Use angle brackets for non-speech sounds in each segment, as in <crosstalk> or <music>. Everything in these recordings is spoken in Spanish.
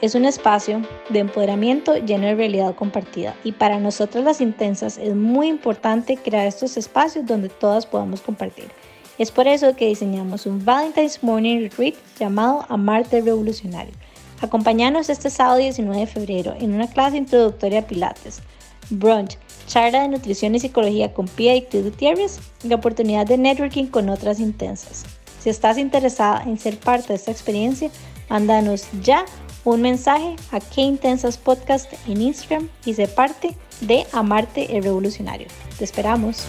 Es un espacio de empoderamiento lleno de realidad compartida y para nosotras las Intensas es muy importante crear estos espacios donde todas podamos compartir. Es por eso que diseñamos un Valentine's Morning Retreat llamado Amarte Revolucionario. Acompáñanos este sábado 19 de febrero en una clase introductoria a Pilates, brunch, charla de nutrición y psicología con Pia y Gutiérrez y la oportunidad de networking con otras intensas. Si estás interesada en ser parte de esta experiencia, mándanos ya un mensaje a Qué Intensas Podcast en Instagram y sé parte de Amarte el Revolucionario. Te esperamos.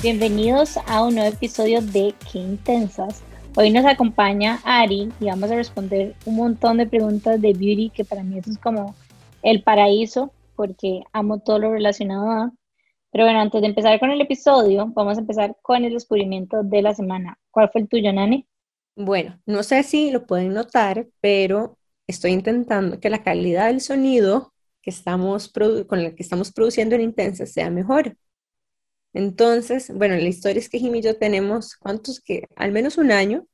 Bienvenidos a un nuevo episodio de Qué Intensas. Hoy nos acompaña Ari y vamos a responder un montón de preguntas de beauty que para mí eso es como el paraíso porque amo todo lo relacionado a. Pero bueno, antes de empezar con el episodio, vamos a empezar con el descubrimiento de la semana. ¿Cuál fue el tuyo, Nani? Bueno, no sé si lo pueden notar, pero estoy intentando que la calidad del sonido que estamos con el que estamos produciendo en Intensa sea mejor. Entonces, bueno, la historia es que Jimmy y yo tenemos, ¿cuántos que? Al menos un año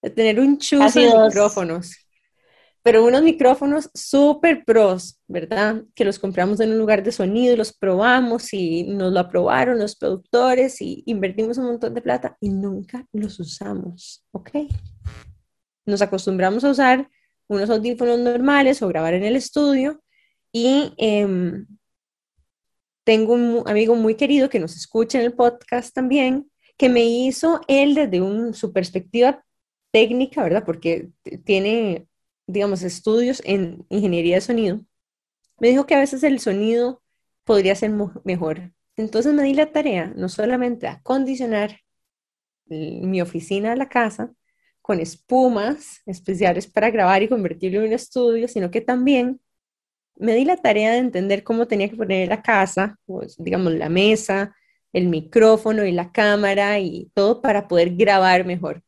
de tener un chuzo de micrófonos pero unos micrófonos súper pros, ¿verdad? Que los compramos en un lugar de sonido, los probamos y nos lo aprobaron los productores y invertimos un montón de plata y nunca los usamos, ¿ok? Nos acostumbramos a usar unos audífonos normales o grabar en el estudio y em, tengo un amigo muy querido que nos escucha en el podcast también, que me hizo él desde su perspectiva técnica, ¿verdad? Porque tiene digamos, estudios en ingeniería de sonido, me dijo que a veces el sonido podría ser mejor. Entonces me di la tarea no solamente a acondicionar mi oficina a la casa con espumas especiales para grabar y convertirlo en un estudio, sino que también me di la tarea de entender cómo tenía que poner la casa, pues, digamos, la mesa, el micrófono y la cámara y todo para poder grabar mejor.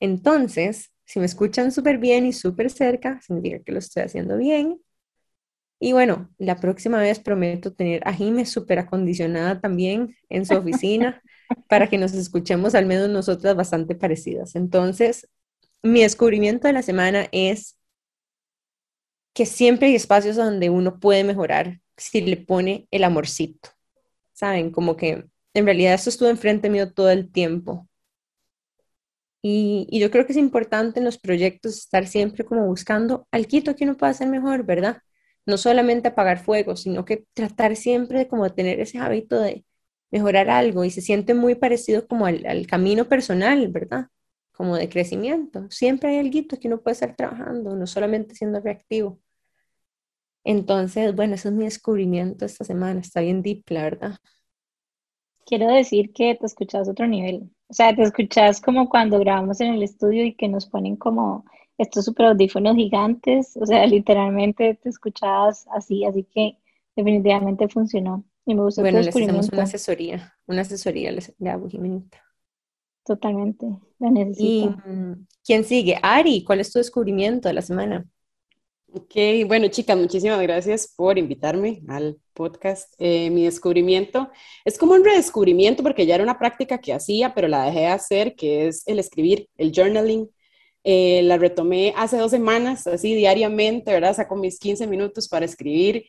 Entonces, si me escuchan súper bien y súper cerca, significa que lo estoy haciendo bien. Y bueno, la próxima vez prometo tener a Jime súper acondicionada también en su oficina <laughs> para que nos escuchemos al menos nosotras bastante parecidas. Entonces, mi descubrimiento de la semana es que siempre hay espacios donde uno puede mejorar si le pone el amorcito. ¿Saben? Como que en realidad esto estuvo enfrente mío todo el tiempo. Y, yo creo que es importante en los proyectos estar siempre como buscando al quito que uno pueda hacer mejor, ¿verdad? No solamente apagar fuego, sino que tratar siempre de como tener ese hábito de mejorar algo y se siente muy parecido como al, camino personal, ¿verdad? Como de crecimiento. Siempre hay algo que uno puede estar trabajando, no solamente siendo reactivo. Entonces, bueno, ese es mi descubrimiento esta semana. Está bien deep, la verdad. Quiero decir que te escuchas otro nivel. O sea, te escuchas como cuando grabamos en el estudio y que nos ponen como estos super audífonos gigantes. O sea, <laughs> literalmente te escuchabas así, así que definitivamente funcionó. Y me gustó bueno, les hacemos una asesoría, una asesoría les hago, Jimenita. Totalmente, la necesito. ¿Y mm, quién sigue? Ari, ¿cuál es tu descubrimiento de la semana? Ok, bueno chicas, muchísimas gracias por invitarme al podcast. Eh, mi descubrimiento es como un redescubrimiento porque ya era una práctica que hacía, pero la dejé de hacer, que es el escribir, el journaling. Eh, la retomé hace dos semanas, así diariamente, ¿verdad? Saco mis 15 minutos para escribir.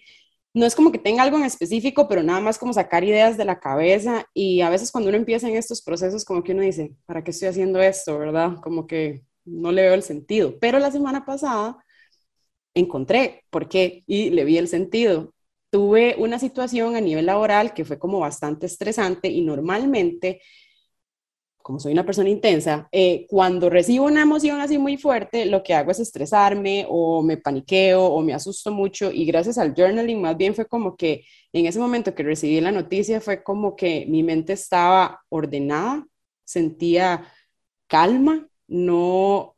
No es como que tenga algo en específico, pero nada más como sacar ideas de la cabeza y a veces cuando uno empieza en estos procesos, como que uno dice, ¿para qué estoy haciendo esto, verdad? Como que no le veo el sentido. Pero la semana pasada encontré por qué y le vi el sentido. Tuve una situación a nivel laboral que fue como bastante estresante y normalmente, como soy una persona intensa, eh, cuando recibo una emoción así muy fuerte, lo que hago es estresarme o me paniqueo o me asusto mucho y gracias al journaling más bien fue como que en ese momento que recibí la noticia fue como que mi mente estaba ordenada, sentía calma, no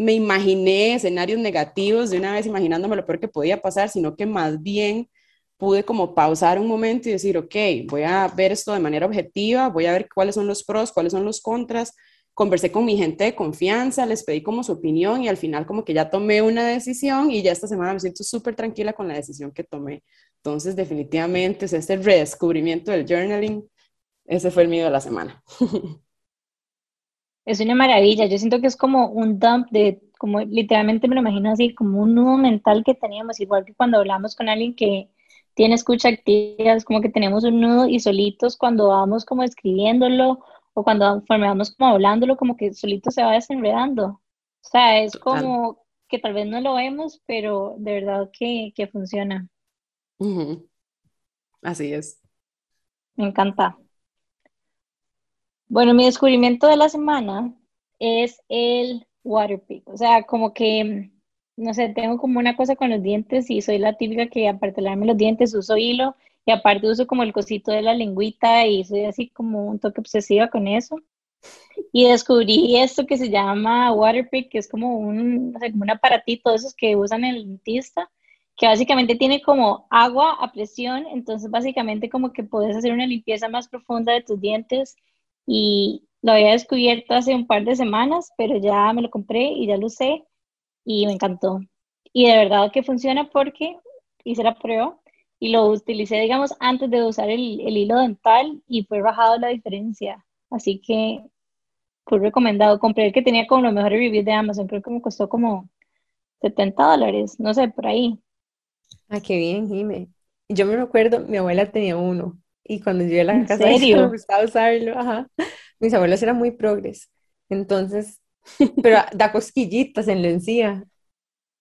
me imaginé escenarios negativos de una vez imaginándome lo peor que podía pasar, sino que más bien pude como pausar un momento y decir, ok, voy a ver esto de manera objetiva, voy a ver cuáles son los pros, cuáles son los contras. Conversé con mi gente de confianza, les pedí como su opinión y al final como que ya tomé una decisión y ya esta semana me siento súper tranquila con la decisión que tomé. Entonces, definitivamente, es este redescubrimiento del journaling, ese fue el mío de la semana. <laughs> Es una maravilla. Yo siento que es como un dump de, como literalmente me lo imagino así, como un nudo mental que teníamos, igual que cuando hablamos con alguien que tiene escucha activa, es como que tenemos un nudo y solitos cuando vamos como escribiéndolo o cuando vamos como hablándolo, como que solito se va desenredando. O sea, es como que tal vez no lo vemos, pero de verdad que, que funciona. Así es. Me encanta. Bueno, mi descubrimiento de la semana es el Waterpik. O sea, como que, no sé, tengo como una cosa con los dientes y soy la típica que aparte de lavarme los dientes uso hilo y aparte uso como el cosito de la lengüita y soy así como un toque obsesiva con eso. Y descubrí esto que se llama Waterpik, que es como un, como un aparatito de esos que usan el dentista, que básicamente tiene como agua a presión, entonces básicamente como que puedes hacer una limpieza más profunda de tus dientes y lo había descubierto hace un par de semanas, pero ya me lo compré y ya lo usé y me encantó. Y de verdad que funciona porque hice la prueba y lo utilicé, digamos, antes de usar el, el hilo dental y fue bajado la diferencia. Así que fue recomendado. Compré el que tenía como los mejores reviews de Amazon, creo que me costó como 70 dólares, no sé, por ahí. Ah, qué bien, Jime. Yo me recuerdo, mi abuela tenía uno y cuando llegué a la casa <laughs> me gustaba usarlo, ajá. Mis abuelos eran muy progres, entonces, pero <laughs> da cosquillitas en la encía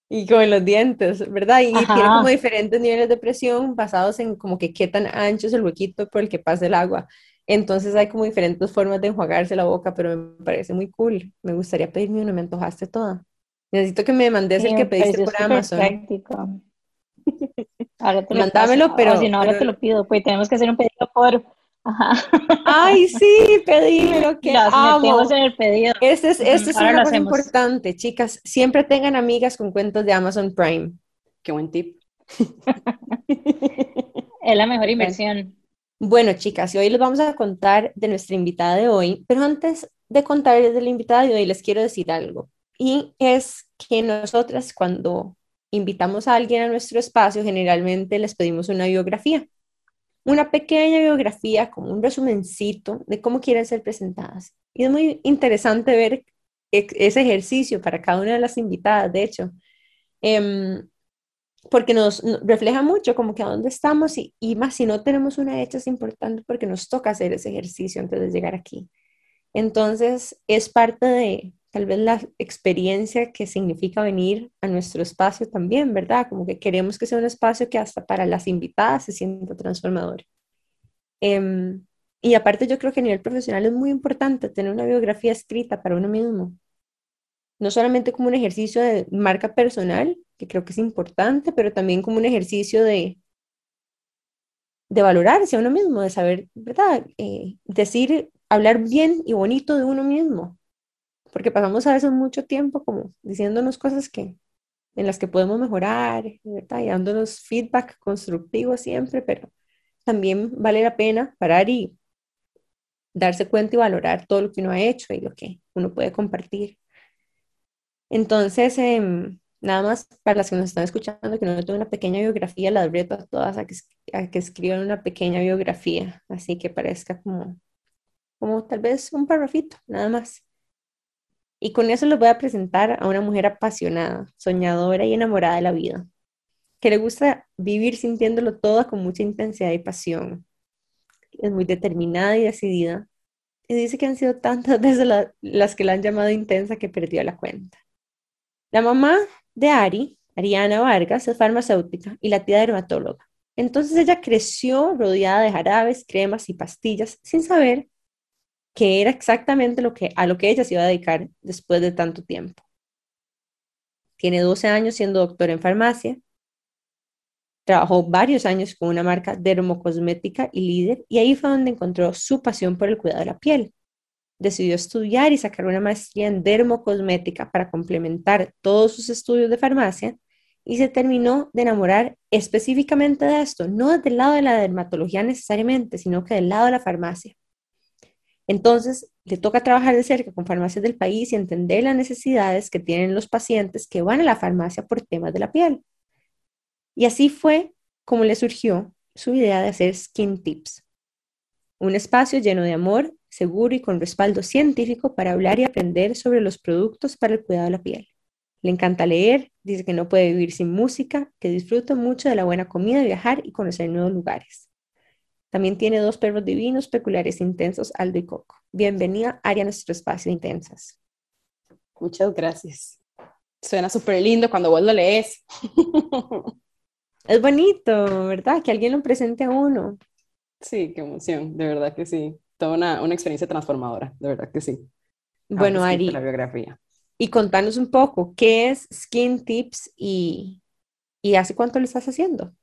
y como en los dientes, ¿verdad? Y tiene como diferentes niveles de presión basados en como que qué tan ancho es el huequito por el que pasa el agua. Entonces hay como diferentes formas de enjuagarse la boca, pero me parece muy cool. Me gustaría pedirme uno, me antojaste toda. Necesito que me mandes el que pediste por Amazon. Práctico. Ahora te lo Mandámelo, pero. si no, ahora te lo pido, pues tenemos que hacer un pedido por. Ajá. Ay, sí, pedímelo, que Las amo. en el pedido. Este es, este es una cosa importante, chicas. Siempre tengan amigas con cuentos de Amazon Prime. Qué buen tip. es la mejor inversión. Bueno, chicas, y hoy les vamos a contar de nuestra invitada de hoy, pero antes de contarles de la invitada de hoy, les quiero decir algo. Y es que nosotras cuando invitamos a alguien a nuestro espacio, generalmente les pedimos una biografía, una pequeña biografía, como un resumencito de cómo quieren ser presentadas. Y es muy interesante ver ese ejercicio para cada una de las invitadas, de hecho, em, porque nos, refleja mucho como que a dónde estamos y, y más si no tenemos una hecha es importante porque nos toca hacer ese ejercicio antes de llegar aquí. Entonces, es parte de, tal vez la experiencia que significa venir a nuestro espacio también, ¿verdad? Como que queremos que sea un espacio que hasta para las invitadas se sienta transformador. Em, y aparte yo creo que a nivel profesional es muy importante tener una biografía escrita para uno mismo. No solamente como un ejercicio de marca personal, que creo que es importante, pero también como un ejercicio de, de valorarse a uno mismo, de saber, ¿verdad? Eh, decir, hablar bien y bonito de uno mismo, porque pasamos a veces mucho tiempo como diciéndonos cosas que en las que podemos mejorar, ¿verdad? Y dándonos feedback constructivo siempre, pero también vale la pena parar y darse cuenta y valorar todo lo que uno ha hecho y lo que uno puede compartir. Entonces, em, nada más para las que nos están escuchando, que no tengo una pequeña biografía, las reto a todas a que, a que escriban una pequeña biografía, así que parezca como, como tal vez un parrafito, nada más. Y con eso les voy a presentar a una mujer apasionada, soñadora y enamorada de la vida, que le gusta vivir sintiéndolo todo con mucha intensidad y pasión. Es muy determinada y decidida. Y dice que han sido tantas <laughs> veces las que la han llamado intensa que perdió la cuenta. La mamá de Ari, Ariana Vargas, es farmacéutica y la tía dermatóloga. Entonces ella creció rodeada de jarabes, cremas y pastillas sin saber que era exactamente lo que, a lo que ella se iba a dedicar después de tanto tiempo. Tiene 12 años siendo doctora en farmacia. Trabajó varios años con una marca dermocosmética y líder y ahí fue donde encontró su pasión por el cuidado de la piel. Decidió estudiar y sacar una maestría en dermocosmética para complementar todos sus estudios de farmacia y se terminó de enamorar específicamente de esto, no del lado de la dermatología necesariamente, sino que del lado de la farmacia. Entonces, le toca trabajar de cerca con farmacias del país y entender las necesidades que tienen los pacientes que van a la farmacia por temas de la piel. Y así fue como le surgió su idea de hacer Skin Tips, un espacio lleno de amor seguro y con respaldo científico para hablar y aprender sobre los productos para el cuidado de la piel. Le encanta leer, dice que no puede vivir sin música, que disfruta mucho de la buena comida, viajar y conocer nuevos lugares. También tiene dos perros divinos, peculiares, intensos, Aldo y Coco. Bienvenida, Aria, a nuestro espacio Intensas. Muchas gracias. Suena súper lindo cuando vos lo lees. <laughs> es bonito, ¿verdad? Que alguien lo presente a uno. Sí, qué emoción, de verdad que sí. Toda una, una experiencia transformadora, de verdad que sí. Bueno, Ari. La biografía. Y contanos un poco, ¿qué es Skin Tips y, y hace cuánto lo estás haciendo?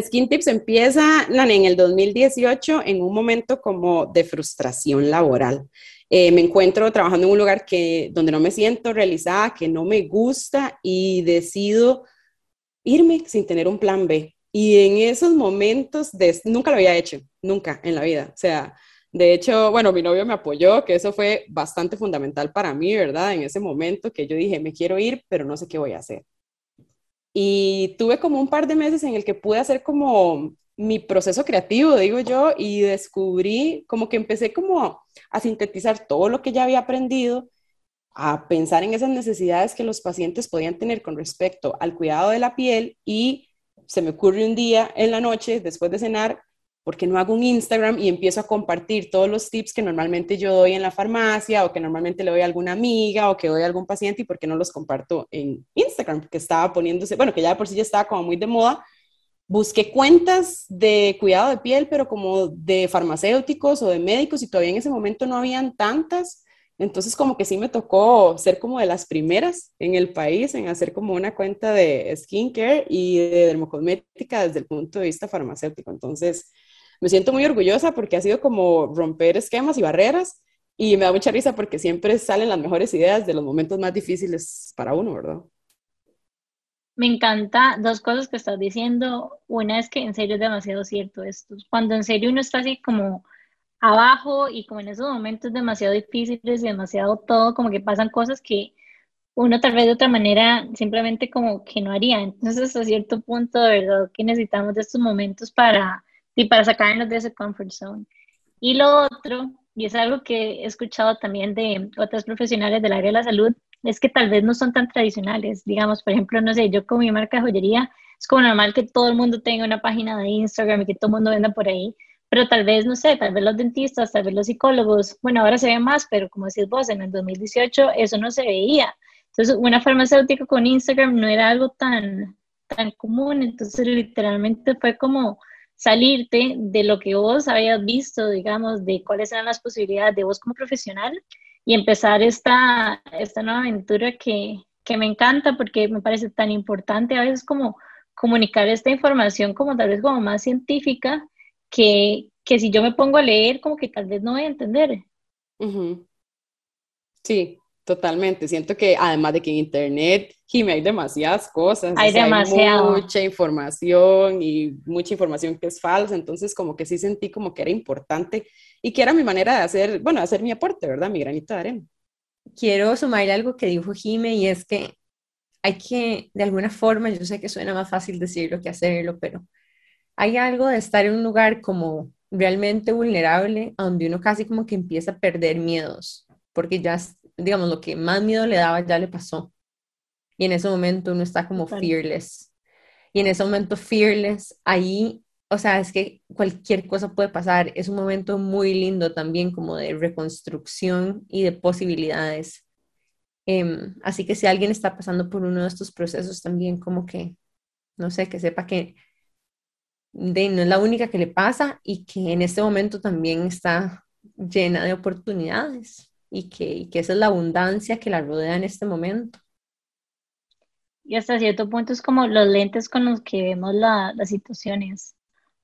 Skin Tips empieza en el 2018 en un momento como de frustración laboral. Eh, me encuentro trabajando en un lugar que, donde no me siento realizada, que no me gusta y decido irme sin tener un plan B. Y en esos momentos, de, nunca lo había hecho, nunca en la vida. O sea, de hecho, bueno, mi novio me apoyó, que eso fue bastante fundamental para mí, ¿verdad? En ese momento que yo dije, me quiero ir, pero no sé qué voy a hacer. Y tuve como un par de meses en el que pude hacer como mi proceso creativo, digo yo, y descubrí como que empecé como a sintetizar todo lo que ya había aprendido, a pensar en esas necesidades que los pacientes podían tener con respecto al cuidado de la piel y se me ocurre un día en la noche, después de cenar, porque no hago un Instagram y empiezo a compartir todos los tips que normalmente yo doy en la farmacia o que normalmente le doy a alguna amiga o que doy a algún paciente y por qué no los comparto en Instagram, porque estaba poniéndose, bueno, que ya por sí ya estaba como muy de moda. Busqué cuentas de cuidado de piel, pero como de farmacéuticos o de médicos y todavía en ese momento no habían tantas. Entonces como que sí me tocó ser como de las primeras en el país en hacer como una cuenta de skincare y de dermocosmética desde el punto de vista farmacéutico. Entonces, me siento muy orgullosa porque ha sido como romper esquemas y barreras y me da mucha risa porque siempre salen las mejores ideas de los momentos más difíciles para uno, ¿verdad? Me encanta dos cosas que estás diciendo. Una es que en serio es demasiado cierto esto. Cuando en serio uno está así como abajo y como en esos momentos demasiado difíciles y demasiado todo, como que pasan cosas que uno tal vez de otra manera simplemente como que no haría. Entonces, a cierto punto, de verdad, que necesitamos de estos momentos para y para sacarnos de ese comfort zone. Y lo otro, y es algo que he escuchado también de otras profesionales del área de la salud, es que tal vez no son tan tradicionales. Digamos, por ejemplo, no sé, yo con mi marca de joyería, es como normal que todo el mundo tenga una página de Instagram y que todo el mundo venda por ahí, pero tal vez, no sé, tal vez los dentistas, tal vez los psicólogos, bueno, ahora se ve más, pero como decís vos, en el 2018 eso no se veía. Entonces, una farmacéutica con Instagram no era algo tan, tan común, entonces literalmente fue como salirte de lo que vos habías visto, digamos, de cuáles eran las posibilidades de vos como profesional y empezar esta, esta nueva aventura que, que me encanta porque me parece tan importante a veces como comunicar esta información como tal vez como más científica que, que si yo me pongo a leer como que tal vez no voy a entender. Sí, Totalmente, siento que además de que en Internet, Jimmy, hay demasiadas cosas, hay, mucha información y mucha información que es falsa, entonces como que sí sentí como que era importante y que era mi manera de hacer, bueno, hacer mi aporte, ¿verdad? Mi granito de arena. Quiero sumar algo que dijo Jimmy y es que hay que, de alguna forma, yo sé que suena más fácil decirlo que hacerlo, pero hay algo de estar en un lugar como realmente vulnerable, donde uno casi como que empieza a perder miedos, porque ya digamos, lo que más miedo le daba ya le pasó. Y en ese momento uno está como fearless. Y en ese momento fearless, ahí, o sea, es que cualquier cosa puede pasar. Es un momento muy lindo también como de reconstrucción y de posibilidades. Em, así que si alguien está pasando por uno de estos procesos también como que, no sé, que sepa que de, no es la única que le pasa y que en este momento también está llena de oportunidades y que, esa es la abundancia que la rodea en este momento. Y hasta cierto punto es como los lentes con los que vemos las situaciones.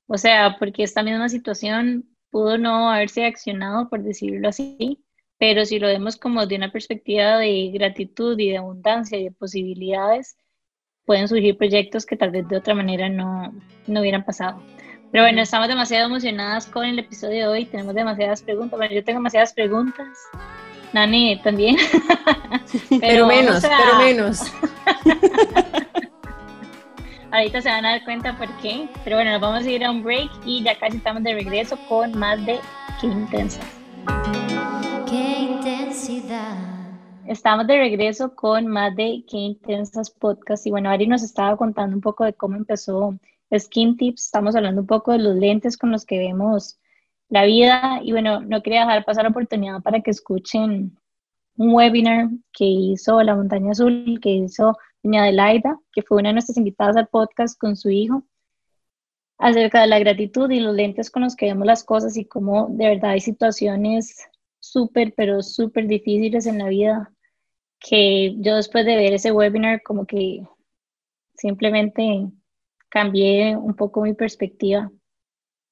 O sea, porque esta misma situación pudo no haberse accionado, por decirlo así, pero si lo vemos como de una perspectiva de gratitud y de abundancia y de posibilidades, pueden surgir proyectos que tal vez de otra manera no, no hubieran pasado. Pero bueno, estamos demasiado emocionadas con el episodio de hoy, tenemos demasiadas preguntas, bueno, yo tengo demasiadas preguntas. Nani también. <laughs> pero, menos, pero menos. <laughs> Ahorita se van a dar cuenta por qué. Pero bueno, nos vamos a ir a un break y ya casi estamos de regreso con más de qué intensa. Qué intensidad. Estamos de regreso con más de Qué Intensas Podcast y bueno, Ari nos estaba contando un poco de cómo empezó Skin Tips, estamos hablando un poco de los lentes con los que vemos la vida. Y bueno, no quería dejar pasar la oportunidad para que escuchen un webinar que hizo La Montaña Azul, que hizo doña Adelaida, que fue una de nuestras invitadas al podcast con su hijo, acerca de la gratitud y los lentes con los que vemos las cosas y cómo de verdad hay situaciones súper, pero súper difíciles en la vida que yo después de ver ese webinar como que simplemente cambié un poco mi perspectiva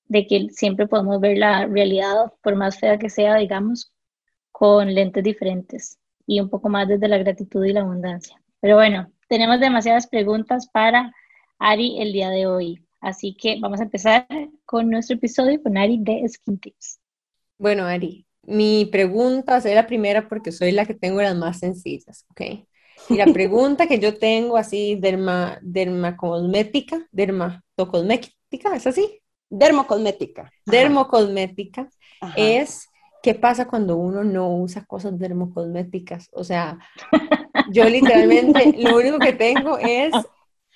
de que siempre podemos ver la realidad, por más fea que sea, digamos, con lentes diferentes y un poco más desde la gratitud y la abundancia. Pero bueno, tenemos demasiadas preguntas para Ari el día de hoy. Así que vamos a empezar con nuestro episodio con Ari de Skin Tips. Bueno, Ari, mi pregunta va la primera porque soy la que tengo las más sencillas, ¿ok? Y la pregunta que yo tengo así, derma, dermacosmética, dermatocosmética, ¿es así? Dermocosmética. Dermocosmética es ¿qué pasa cuando uno no usa cosas dermocosméticas? O sea, yo literalmente lo único que tengo es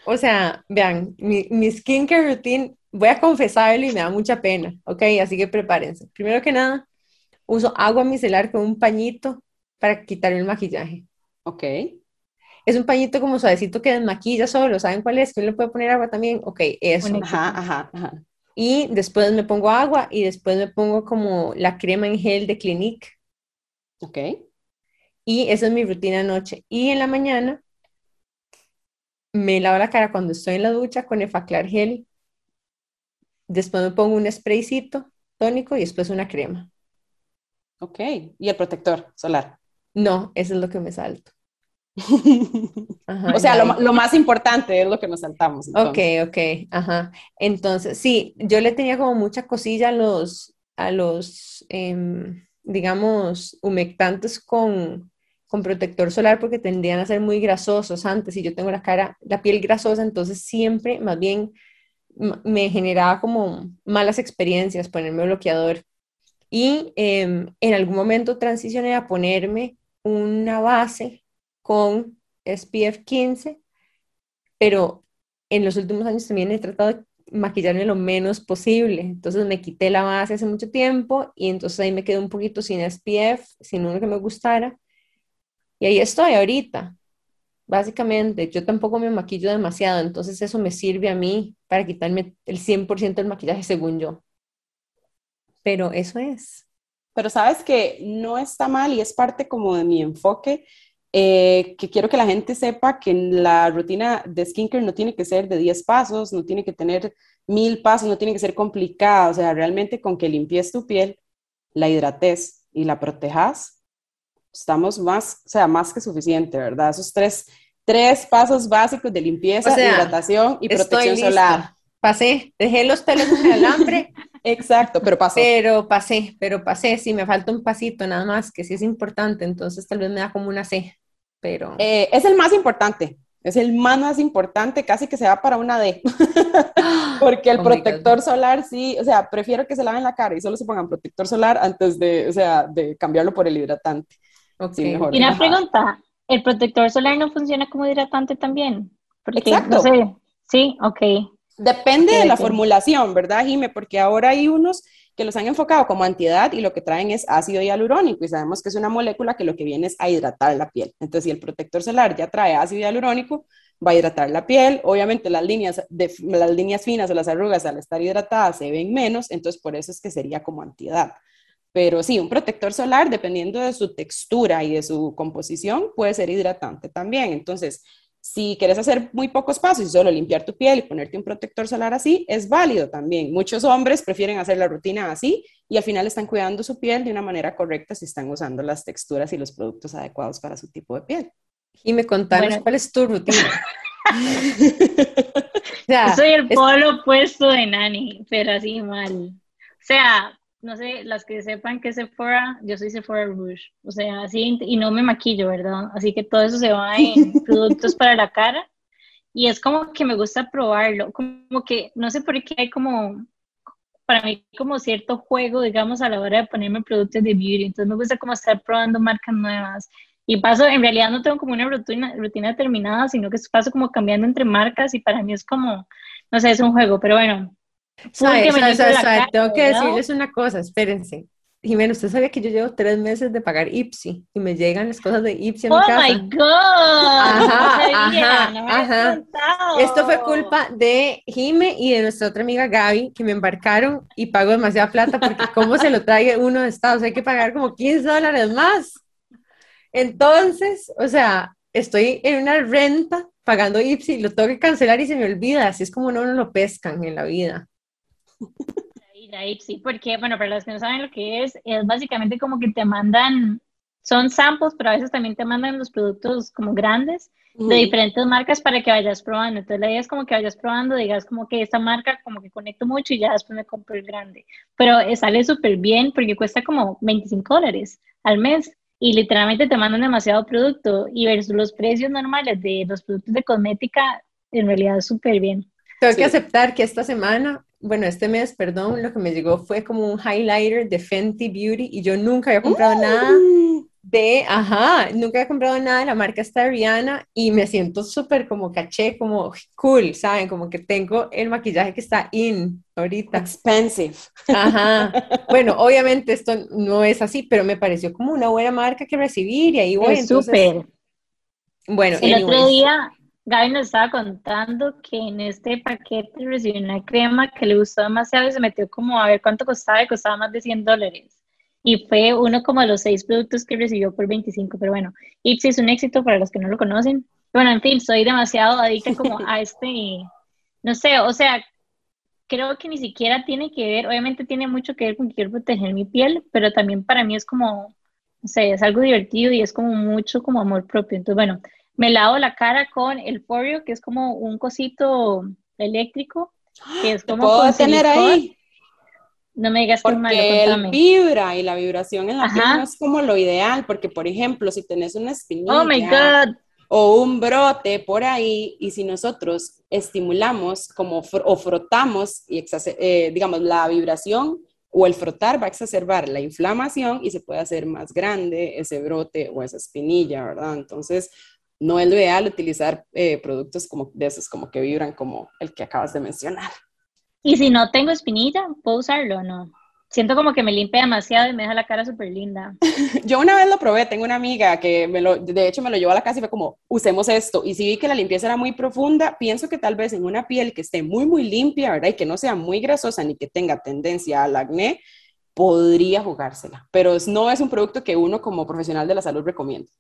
o sea, vean, mi, mi skincare routine, voy a confesarlo y me da mucha pena, ¿ok? Así que prepárense. Primero que nada, uso agua micelar con un pañito para quitar el maquillaje. Ok. Es un pañito como suavecito que desmaquilla solo, ¿saben cuál es? ¿Que le puede poner agua también? Ok, eso. Ajá, ajá, ajá. Y después me pongo agua y después me pongo como la crema en gel de Clinique. Ok. Y esa es mi rutina anoche. Y en la mañana me lavo la cara cuando estoy en la ducha con Efaclar Gel. Después me pongo un spraycito tónico y después una crema. Ok, ¿y el protector solar? No, eso es lo que me salto. <laughs> o sea, lo, más importante es lo que nos saltamos. Ok, ok, ajá. Entonces, sí, yo le tenía como mucha cosilla a los, a los em, digamos, humectantes con, con protector solar porque tendrían a ser muy grasosos antes y yo tengo la cara, la piel grasosa, entonces siempre más bien me generaba como malas experiencias ponerme bloqueador. Y em, en algún momento transicioné a ponerme una base con SPF 15, pero en los últimos años también he tratado de maquillarme lo menos posible. Entonces me quité la base hace mucho tiempo y entonces ahí me quedé un poquito sin SPF, sin uno que me gustara. Y ahí estoy ahorita. Básicamente, yo tampoco me maquillo demasiado, entonces eso me sirve a mí para quitarme el 100% del maquillaje según yo. Pero eso es. Pero sabes que no está mal y es parte como de mi enfoque, eh, que quiero que la gente sepa que la rutina de skincare no tiene que ser de 10 pasos, no tiene que tener mil pasos, no tiene que ser complicada, o sea, realmente con que limpies tu piel, la hidrates y la protejas, estamos más, o sea, más que suficiente, ¿verdad? Esos tres, tres pasos básicos de limpieza, hidratación y protección solar. Pasé, dejé los pelos en el alambre. <laughs> Exacto, pero pasé. Pero pasé, pero pasé, sí, me falta un pasito nada más, que sí es importante, entonces tal vez me da como una C, pero... Eh, es el más importante, es el más, más importante, casi que se va para una D. <laughs> Porque el oh protector solar, sí, o sea, prefiero que se laven la cara y solo se pongan protector solar antes de, o sea, de cambiarlo por el hidratante y una pregunta, ¿el protector solar no funciona como hidratante también? Exacto. Sí, ok. Depende de la formulación, ¿verdad, Jime? Porque ahora hay unos que los han enfocado como antiedad y lo que traen es ácido hialurónico y sabemos que es una molécula que lo que viene es a hidratar la piel. Entonces, si el protector solar ya trae ácido hialurónico, va a hidratar la piel. Obviamente las líneas, de, las líneas finas o las arrugas al estar hidratadas se ven menos, entonces por eso es que sería como antiedad. Pero sí, un protector solar, dependiendo de su textura y de su composición, puede ser hidratante también. Entonces, si quieres hacer muy pocos pasos y solo limpiar tu piel y ponerte un protector solar así, es válido también. Muchos hombres prefieren hacer la rutina así y al final están cuidando su piel de una manera correcta si están usando las texturas y los productos adecuados para su tipo de piel. Y me contanos cuál es tu rutina. <laughs> soy el polo opuesto de Nani, pero así mal. O sea, no sé, las que sepan que Sephora, yo soy Sephora Rouge, o sea, así, y no me maquillo, ¿verdad? Así que todo eso se va en <laughs> productos para la cara, y es como que me gusta probarlo, como que, no sé por qué hay como, para mí como cierto juego, digamos, a la hora de ponerme productos de beauty. Entonces me gusta como estar probando marcas nuevas. Y paso, en realidad no tengo como una rutina, rutina determinada, sino que paso como cambiando entre marcas y para mí es como, no sé, es un juego, pero bueno. Tengo que decirles una cosa, espérense. Jimena, usted sabía que yo llevo tres meses de pagar Ipsy y me llegan las cosas de Ipsy a mi oh casa. ¡Oh, my God! Ajá, ajá, ajá. Esto fue culpa de Jime y de nuestra otra amiga Gaby, que me embarcaron y pago demasiada plata porque cómo se lo trae uno de Estados, hay que pagar como 15 dólares más. Entonces, o sea, estoy en una renta pagando Ipsy, lo tengo que cancelar y se me olvida, así es como no lo pescan en la vida. Ipsy, porque, bueno, para los que no saben lo que es, es básicamente como que te mandan, son samples, pero a veces también te mandan los productos como grandes de diferentes marcas para que vayas probando. Entonces la idea es como que vayas probando, digas como que esta marca como que conecto mucho y ya después me compro el grande. Pero eh, sale súper bien porque cuesta como 25 dólares al mes y literalmente te mandan demasiado producto y versus los precios normales de los productos de cosmética, en realidad es súper bien. Tengo que aceptar que esta semana bueno, este mes, perdón, lo que me llegó fue como un highlighter de Fenty Beauty y yo nunca había comprado nada de, ajá, nunca había comprado nada de la marca esta y me siento súper como caché, como cool, ¿saben? Como que tengo el maquillaje que está in ahorita. Expensive. Ajá. <laughs> Bueno, obviamente esto no es así, pero me pareció como una buena marca que recibir y ahí voy. Es súper. Bueno, el otro día Gaby nos estaba contando que en este paquete recibió una crema que le gustó demasiado y se metió como a ver cuánto costaba y costaba más de 100 dólares. Y fue uno como de los seis productos que recibió por 25, pero bueno, Ipsy es un éxito para los que no lo conocen. Bueno, en fin, soy demasiado adicta como a <laughs> este, no sé, o sea, creo que ni siquiera tiene que ver, obviamente tiene mucho que ver con que quiero proteger mi piel, pero también para mí es como, no sé, es algo divertido y es como mucho como amor propio. Entonces, bueno, me lavo la cara con el Forio, que es como un cosito eléctrico, que es como puedo tener ahí? No me digas que porque él vibra y la vibración en la piel no es como lo ideal, porque por ejemplo, si tenés una espinilla oh o un brote por ahí, y si nosotros estimulamos como o frotamos y eh, digamos la vibración o el frotar va a exacerbar la inflamación y se puede hacer más grande ese brote o esa espinilla, ¿verdad? Entonces, no es lo ideal utilizar eh, productos como de esos, como que vibran como el que acabas de mencionar. Y si no tengo espinilla, ¿puedo usarlo o no? Siento como que me limpia demasiado y me deja la cara súper linda. <laughs> Yo una vez lo probé, tengo una amiga que me lo, de hecho me lo llevó a la casa y fue como, usemos esto. Y si vi que la limpieza era muy profunda, pienso que tal vez en una piel que esté muy, muy limpia, ¿verdad? Y que no sea muy grasosa ni que tenga tendencia al acné, podría jugársela. Pero no es un producto que uno como profesional de la salud recomienda.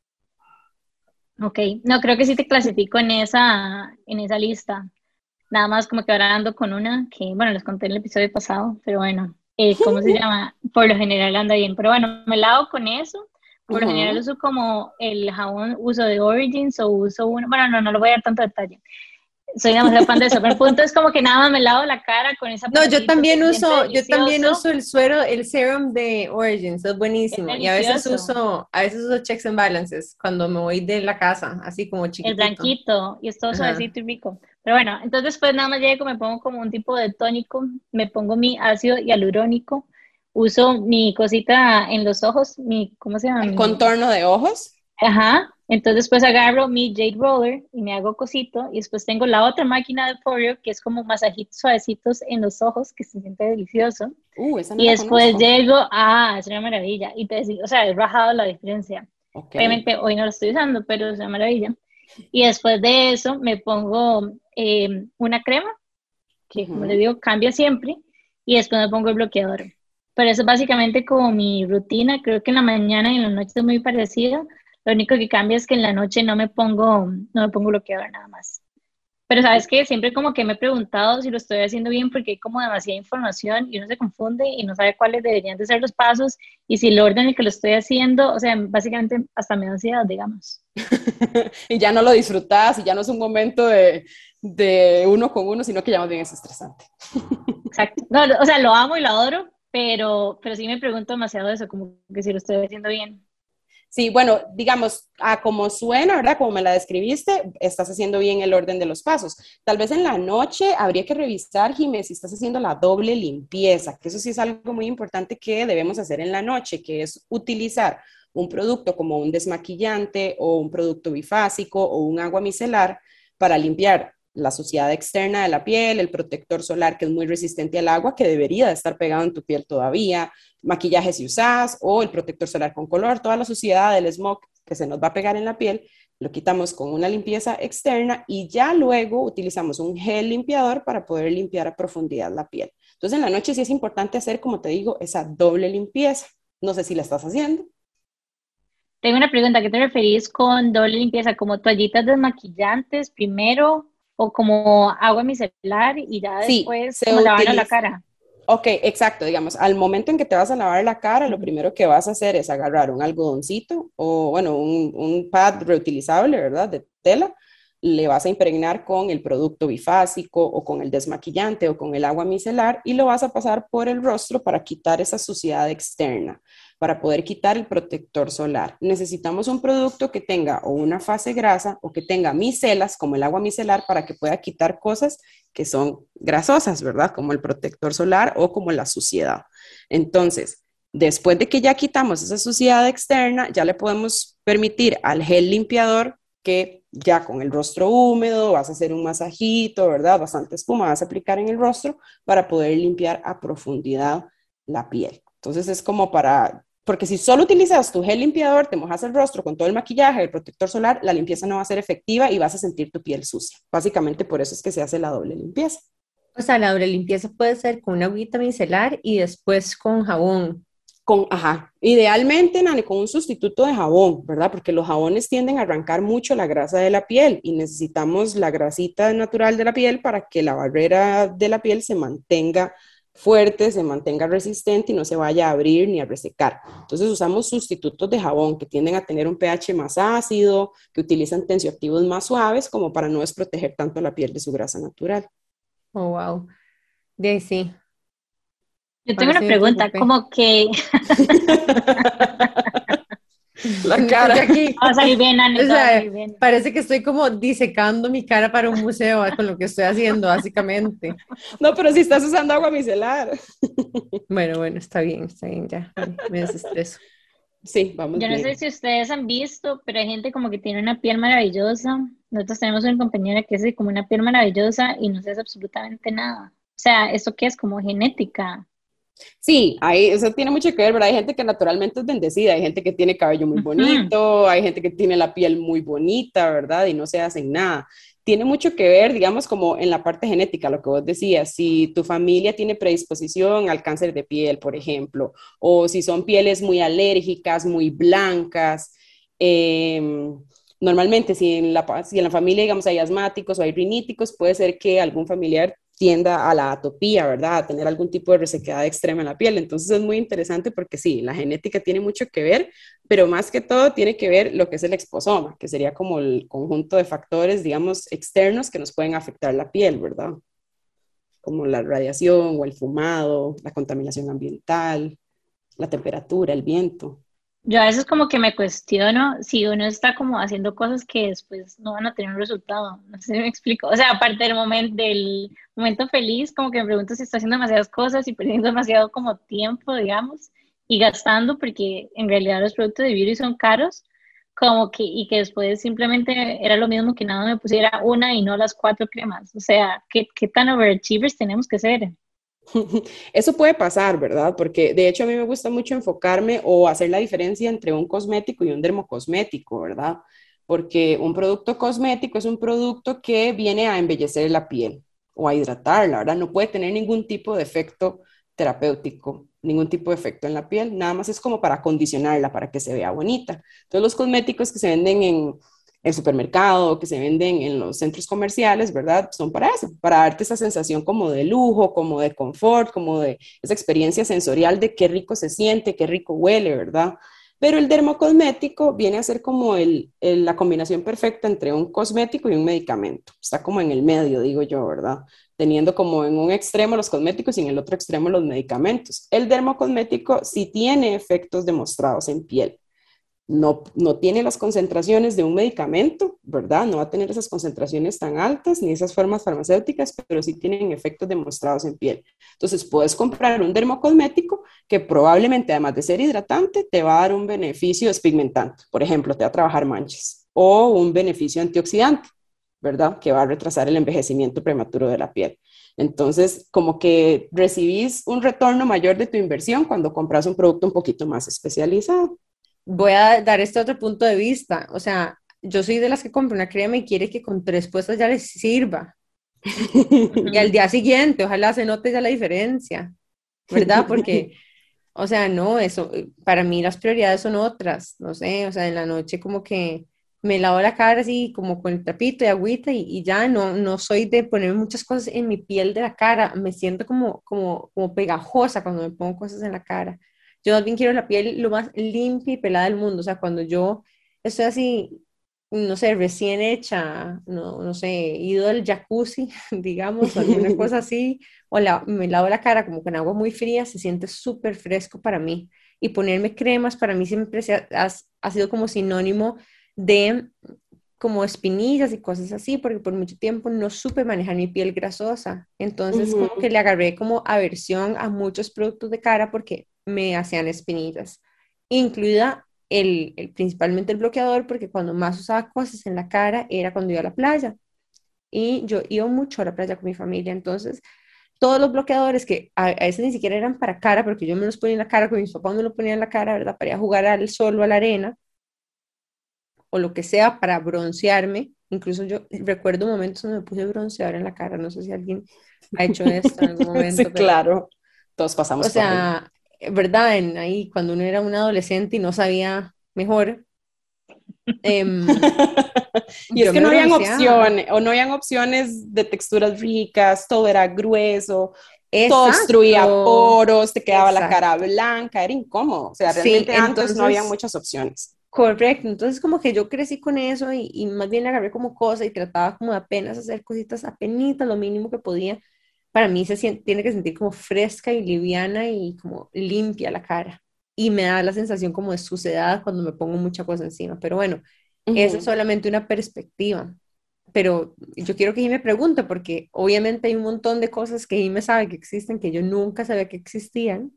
Ok, no, creo que sí te clasifico en esa, en esa lista. Nada más como que ahora ando con una que, bueno, les conté en el episodio pasado, pero bueno, eh, ¿cómo se <laughs> llama? Por lo general anda bien, pero bueno, me lavo con eso. Por lo general uso como el jabón, uso de Origins o uso uno, bueno, no, no lo voy a dar tanto detalle soy demasiado fan de eso, pero el punto es como que nada más me lavo la cara con esa No, yo también uso, yo también uso el suero, el serum de Origins, es buenísimo. y a veces uso, a veces uso checks and balances cuando me voy de la casa, así como chiquito. El blanquito, y es todo suavecito y rico. Pero bueno, entonces después nada más llego, me pongo como un tipo de tónico, me pongo mi ácido hialurónico, uso mi cosita en los ojos, mi, ¿cómo se llama? ¿El contorno de ojos? Ajá, entonces después agarro mi Jade Roller y me hago cosito y después tengo la otra máquina de Forio que es como masajitos suavecitos en los ojos que se siente delicioso. Uh, esa no y después llego, ah, es una maravilla. Y te o sea, he rajado la diferencia. Obviamente hoy no lo estoy usando, pero es una maravilla. Y después de eso me pongo eh, una crema, que como le digo, cambia siempre, y después me pongo el bloqueador. Pero eso es básicamente como mi rutina, creo que en la mañana y en la noche es muy parecida, lo único que cambia es que en la noche no me pongo, no me pongo bloqueador nada más. Pero sabes que siempre como que me he preguntado si lo estoy haciendo bien porque hay como demasiada información y uno se confunde y no sabe cuáles deberían de ser los pasos y si el orden en el que lo estoy haciendo, o sea, básicamente hasta me da ansiedad, digamos. <laughs> y ya no lo disfrutas y ya no es un momento de, de uno con uno, sino que ya más bien es estresante. <laughs> Exacto. No, o sea, lo amo y lo adoro, pero, pero sí me pregunto demasiado eso, como que si lo estoy haciendo bien. Sí, bueno, digamos, a como suena, ¿verdad? Como me la describiste, estás haciendo bien el orden de los pasos. Tal vez en la noche habría que revisar, Jiménez, si estás haciendo la doble limpieza, que eso sí es algo muy importante que debemos hacer en la noche, que es utilizar un producto como un desmaquillante o un producto bifásico o un agua micelar para limpiar la suciedad externa de la piel, el protector solar que es muy resistente al agua, que debería de estar pegado en tu piel todavía, maquillaje si usas, o el protector solar con color, toda la suciedad del smog que se nos va a pegar en la piel, lo quitamos con una limpieza externa y ya luego utilizamos un gel limpiador para poder limpiar a profundidad la piel. Entonces en la noche sí es importante hacer, como te digo, esa doble limpieza. No sé si la estás haciendo. Tengo una pregunta, ¿qué te referís con doble limpieza? ¿Como toallitas desmaquillantes primero o como agua micelar y ya después como lavar la cara? Ok, exacto, digamos, al momento en que te vas a lavar la cara, lo primero que vas a hacer es agarrar un algodoncito o, bueno, un, un pad reutilizable, ¿verdad? De tela, le vas a impregnar con el producto bifásico o con el desmaquillante o con el agua micelar y lo vas a pasar por el rostro para quitar esa suciedad externa para poder quitar el protector solar. Necesitamos un producto que tenga o una fase grasa o que tenga micelas, como el agua micelar, para que pueda quitar cosas que son grasosas, ¿verdad? Como el protector solar o como la suciedad. Entonces, después de que ya quitamos esa suciedad externa, ya le podemos permitir al gel limpiador que ya con el rostro húmedo vas a hacer un masajito, ¿verdad? Bastante espuma vas a aplicar en el rostro para poder limpiar a profundidad la piel. Entonces es como para porque si solo utilizas tu gel limpiador, te mojas el rostro con todo el maquillaje, el protector solar, la limpieza no va a ser efectiva y vas a sentir tu piel sucia. Básicamente por eso es que se hace la doble limpieza. O sea, la doble limpieza puede ser con una agüita micelar y después con jabón. Con, ajá, idealmente, Nani, con un sustituto de jabón, ¿verdad? Porque los jabones tienden a arrancar mucho la grasa de la piel y necesitamos la grasita natural de la piel para que la barrera de la piel se mantenga fuerte, se mantenga resistente y no se vaya a abrir ni a resecar. Entonces usamos sustitutos de jabón que tienden a tener un pH más ácido, que utilizan tensioactivos más suaves como para no desproteger tanto la piel de su grasa natural. Oh, wow. De sí. Yo tengo una pregunta, como que <laughs> La cara. Aquí, <laughs> Parece que estoy como disecando mi cara para un museo con lo que estoy haciendo, básicamente. No, pero si estás usando agua micelar. <laughs> Bueno, bueno, está bien, está bien, ya. Me desestreso. Sí, vamos. Yo no sé si ustedes han visto, pero hay gente como que tiene una piel maravillosa. Nosotros tenemos una compañera que es como una piel maravillosa y no se hace absolutamente nada. O sea, ¿esto qué es? Como genética. Sí, ahí, eso tiene mucho que ver, ¿verdad? Hay gente que naturalmente es bendecida, hay gente que tiene cabello muy bonito, hay gente que tiene la piel muy bonita, ¿verdad? Y no se hacen nada. Tiene mucho que ver, digamos, como en la parte genética, lo que vos decías, si tu familia tiene predisposición al cáncer de piel, por ejemplo, o si son pieles muy alérgicas, muy blancas. Em, normalmente, si en, la, si en la familia, digamos, hay asmáticos o hay riníticos, puede ser que algún familiar tienda a la atopía, ¿verdad? A tener algún tipo de resequedad extrema en la piel. Entonces es muy interesante porque sí, la genética tiene mucho que ver, pero más que todo tiene que ver lo que es el exposoma, que sería como el conjunto de factores, digamos, externos que nos pueden afectar la piel, ¿verdad? Como la radiación o el fumado, la contaminación ambiental, la temperatura, el viento. Yo a veces como que me cuestiono si uno está como haciendo cosas que después no van a tener un resultado. <laughs> No sé si me explico. O sea, aparte del momento, del momento feliz, como que me pregunto si está haciendo demasiadas cosas y perdiendo demasiado como tiempo, digamos, y gastando, porque en realidad los productos de beauty son caros, como que, y que después simplemente era lo mismo que nada me pusiera una y no las cuatro cremas. O sea, ¿qué, qué tan overachievers tenemos que ser? <laughs> Eso puede pasar, ¿verdad? Porque de hecho a mí me gusta mucho enfocarme o hacer la diferencia entre un cosmético y un dermocosmético, ¿verdad? Porque un producto cosmético es un producto que viene a embellecer la piel o a hidratarla, ¿verdad? No puede tener ningún tipo de efecto terapéutico, ningún tipo de efecto en la piel, nada más es como para acondicionarla, para que se vea bonita. Entonces los cosméticos que se venden en el supermercado, que se venden en los centros comerciales, ¿verdad? Son para eso, para darte esa sensación como de lujo, como de confort, como de esa experiencia sensorial de qué rico se siente, qué rico huele, ¿verdad? Pero el dermocosmético viene a ser como el, la combinación perfecta entre un cosmético y un medicamento. Está como en el medio, digo yo, ¿verdad? Teniendo como en un extremo los cosméticos y en el otro extremo los medicamentos. El dermocosmético sí tiene efectos demostrados en piel no, no tiene las concentraciones de un medicamento, ¿verdad? No va a tener esas concentraciones tan altas ni esas formas farmacéuticas, pero sí tienen efectos demostrados en piel. Entonces, puedes comprar un dermocosmético que probablemente, además de ser hidratante, te va a dar un beneficio despigmentante. Por ejemplo, te va a trabajar manchas o un beneficio antioxidante, ¿verdad? Que va a retrasar el envejecimiento prematuro de la piel. Entonces, como que recibís un retorno mayor de tu inversión cuando compras un producto un poquito más especializado voy a dar este otro punto de vista. O sea, yo soy de las que compra una crema y quiere que con tres puestas ya les sirva. <laughs> y al día siguiente, ojalá se note ya la diferencia, ¿verdad? Porque, <laughs> o sea, no, eso, para mí las prioridades son otras, no sé, o sea, en la noche como que me lavo la cara así como con el trapito y agüita y, ya no, no soy de poner muchas cosas en mi piel de la cara, me siento como, como, como pegajosa cuando me pongo cosas en la cara. Yo también quiero la piel lo más limpia y pelada del mundo. O sea, cuando yo estoy así, no sé, recién hecha, no, no sé, ido del jacuzzi, <laughs> digamos, o alguna <laughs> cosa así, o la, me lavo la cara como con agua muy fría, se siente súper fresco para mí. Y ponerme cremas para mí siempre ha, ha sido como sinónimo de como espinillas y cosas así, porque por mucho tiempo no supe manejar mi piel grasosa. Entonces, como que le agarré como aversión a muchos productos de cara porque me hacían espinillas, incluida el, principalmente el bloqueador, porque cuando más usaba cosas en la cara era cuando iba a la playa. Y yo iba mucho a la playa con mi familia, entonces todos los bloqueadores que a, veces ni siquiera eran para cara, porque yo me los ponía en la cara, con mis papás me los ponía en la cara, ¿verdad? Para ir a jugar al sol o a la arena, o lo que sea, para broncearme. Incluso yo recuerdo momentos donde me puse bronceador en la cara, no sé si alguien ha hecho esto en algún <laughs> momento. sí, claro, todos pasamos. O sea, ¿verdad? En, ahí cuando uno era un adolescente y no sabía mejor. Em, <laughs> y es que no habían opciones, o no habían opciones de texturas ricas, todo era grueso, todo destruía poros, te quedaba la cara blanca, era incómodo. O sea, realmente antes no había muchas opciones. Correcto, entonces como que yo crecí con eso y, y más bien agarré como cosa y trataba como de apenas hacer cositas apenas lo mínimo que podía para mí se tiene que sentir como fresca y liviana y como limpia la cara. Y me da la sensación como de suciedad cuando me pongo mucha cosa encima. Pero bueno, eso es solamente una perspectiva. Pero yo quiero que me pregunte, porque obviamente hay un montón de cosas que me sabe que existen, que yo nunca sabía que existían.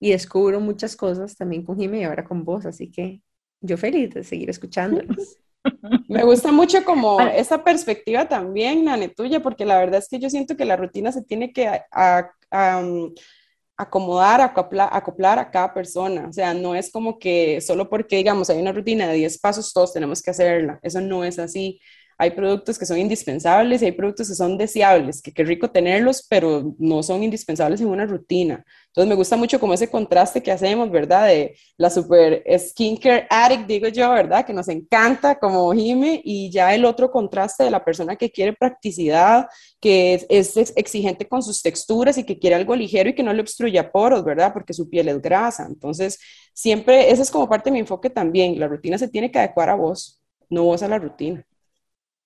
Y descubro muchas cosas también con Jimmy y ahora con vos. Así que yo feliz de seguir escuchándolos. <laughs> Me gusta mucho como esa perspectiva también, Nane, tuya, porque la verdad es que yo siento que la rutina se tiene que um, acomodar, acoplar, acoplar a cada persona. O sea, no es como que solo porque, digamos, hay una rutina de 10 pasos, todos tenemos que hacerla. Eso no es así hay productos que son indispensables y hay productos que son deseables, que qué rico tenerlos, pero no son indispensables en una rutina. Entonces me gusta mucho como ese contraste que hacemos, ¿verdad? De la super skincare addict, digo yo, ¿verdad? Que nos encanta como Jime y ya el otro contraste de la persona que quiere practicidad, que es, es exigente con sus texturas y que quiere algo ligero y que no le obstruya poros, ¿verdad? Porque su piel es grasa. Entonces, siempre, ese es como parte de mi enfoque también. La rutina se tiene que adecuar a vos, no vos a la rutina.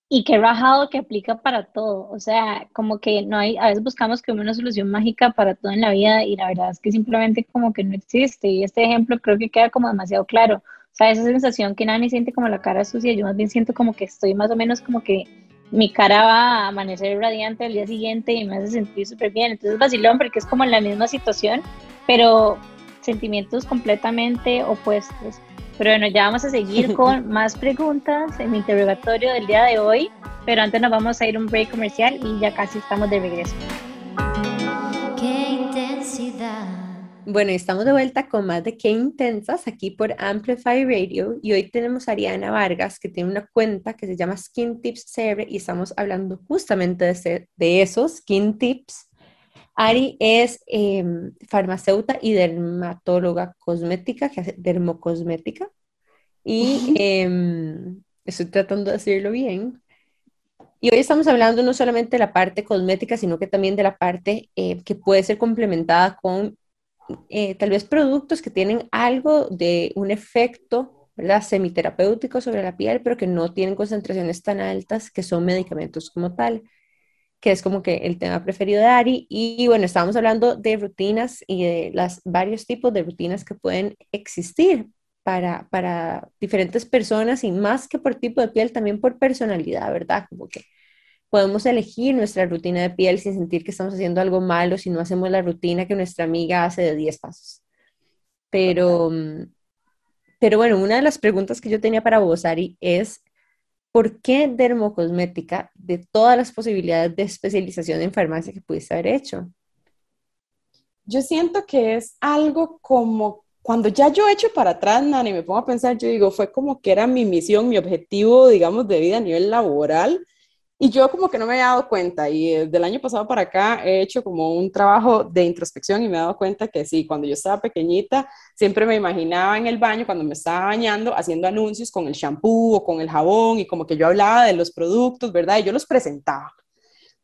Y qué rajado que aplica para todo. O sea, como que no hay, a veces buscamos que una solución mágica para todo en la vida y la verdad es que simplemente como que no existe. Y este ejemplo creo que queda como demasiado claro. O sea, esa sensación que nadie siente como la cara sucia, yo más bien siento como que estoy más o menos como que mi cara va a amanecer radiante al día siguiente y me hace sentir súper bien. Entonces, vacilón, porque es como en la misma situación, pero sentimientos completamente opuestos. Pero bueno, ya vamos a seguir <laughs> con más preguntas en mi interrogatorio del día de hoy, pero antes nos vamos a ir a un break comercial y ya casi estamos de regreso. Qué intensidad. Bueno, estamos de vuelta con más de Qué Intensas aquí por Amplify Radio y hoy tenemos a Ariana Vargas que tiene una cuenta que se llama Skin Tips CR y estamos hablando justamente de, de esos Skin Tips. Ari es eh, farmacéutica y dermatóloga cosmética, que hace dermocosmética. Y em, estoy tratando de decirlo bien. Y hoy estamos hablando no solamente de la parte cosmética, sino que también de la parte eh, que puede ser complementada con eh, tal vez productos que tienen algo de un efecto ¿verdad? semiterapéutico sobre la piel, pero que no tienen concentraciones tan altas que son medicamentos como tal, que es como que el tema preferido de Ari. Y bueno, estábamos hablando de rutinas y de los varios tipos de rutinas que pueden existir para, para diferentes personas y más que por tipo de piel, también por personalidad, ¿verdad? Como que podemos elegir nuestra rutina de piel sin sentir que estamos haciendo algo malo si no hacemos la rutina que nuestra amiga hace de 10 pasos. Pero, mm, pero bueno, una de las preguntas que yo tenía para vos, Ari, es ¿por qué dermocosmética de todas las posibilidades de especialización en farmacia que pudiste haber hecho? Yo siento que es algo como cuando ya yo echo para atrás, Nani, me pongo a pensar, yo digo, fue como que era mi misión, mi objetivo, digamos, de vida a nivel laboral, y yo como que no me había dado cuenta y desde el año pasado para acá he hecho como un trabajo de introspección y me he dado cuenta que sí, cuando yo estaba pequeñita siempre me imaginaba en el baño cuando me estaba bañando haciendo anuncios con el shampoo o con el jabón y como que yo hablaba de los productos, ¿verdad? Y yo los presentaba.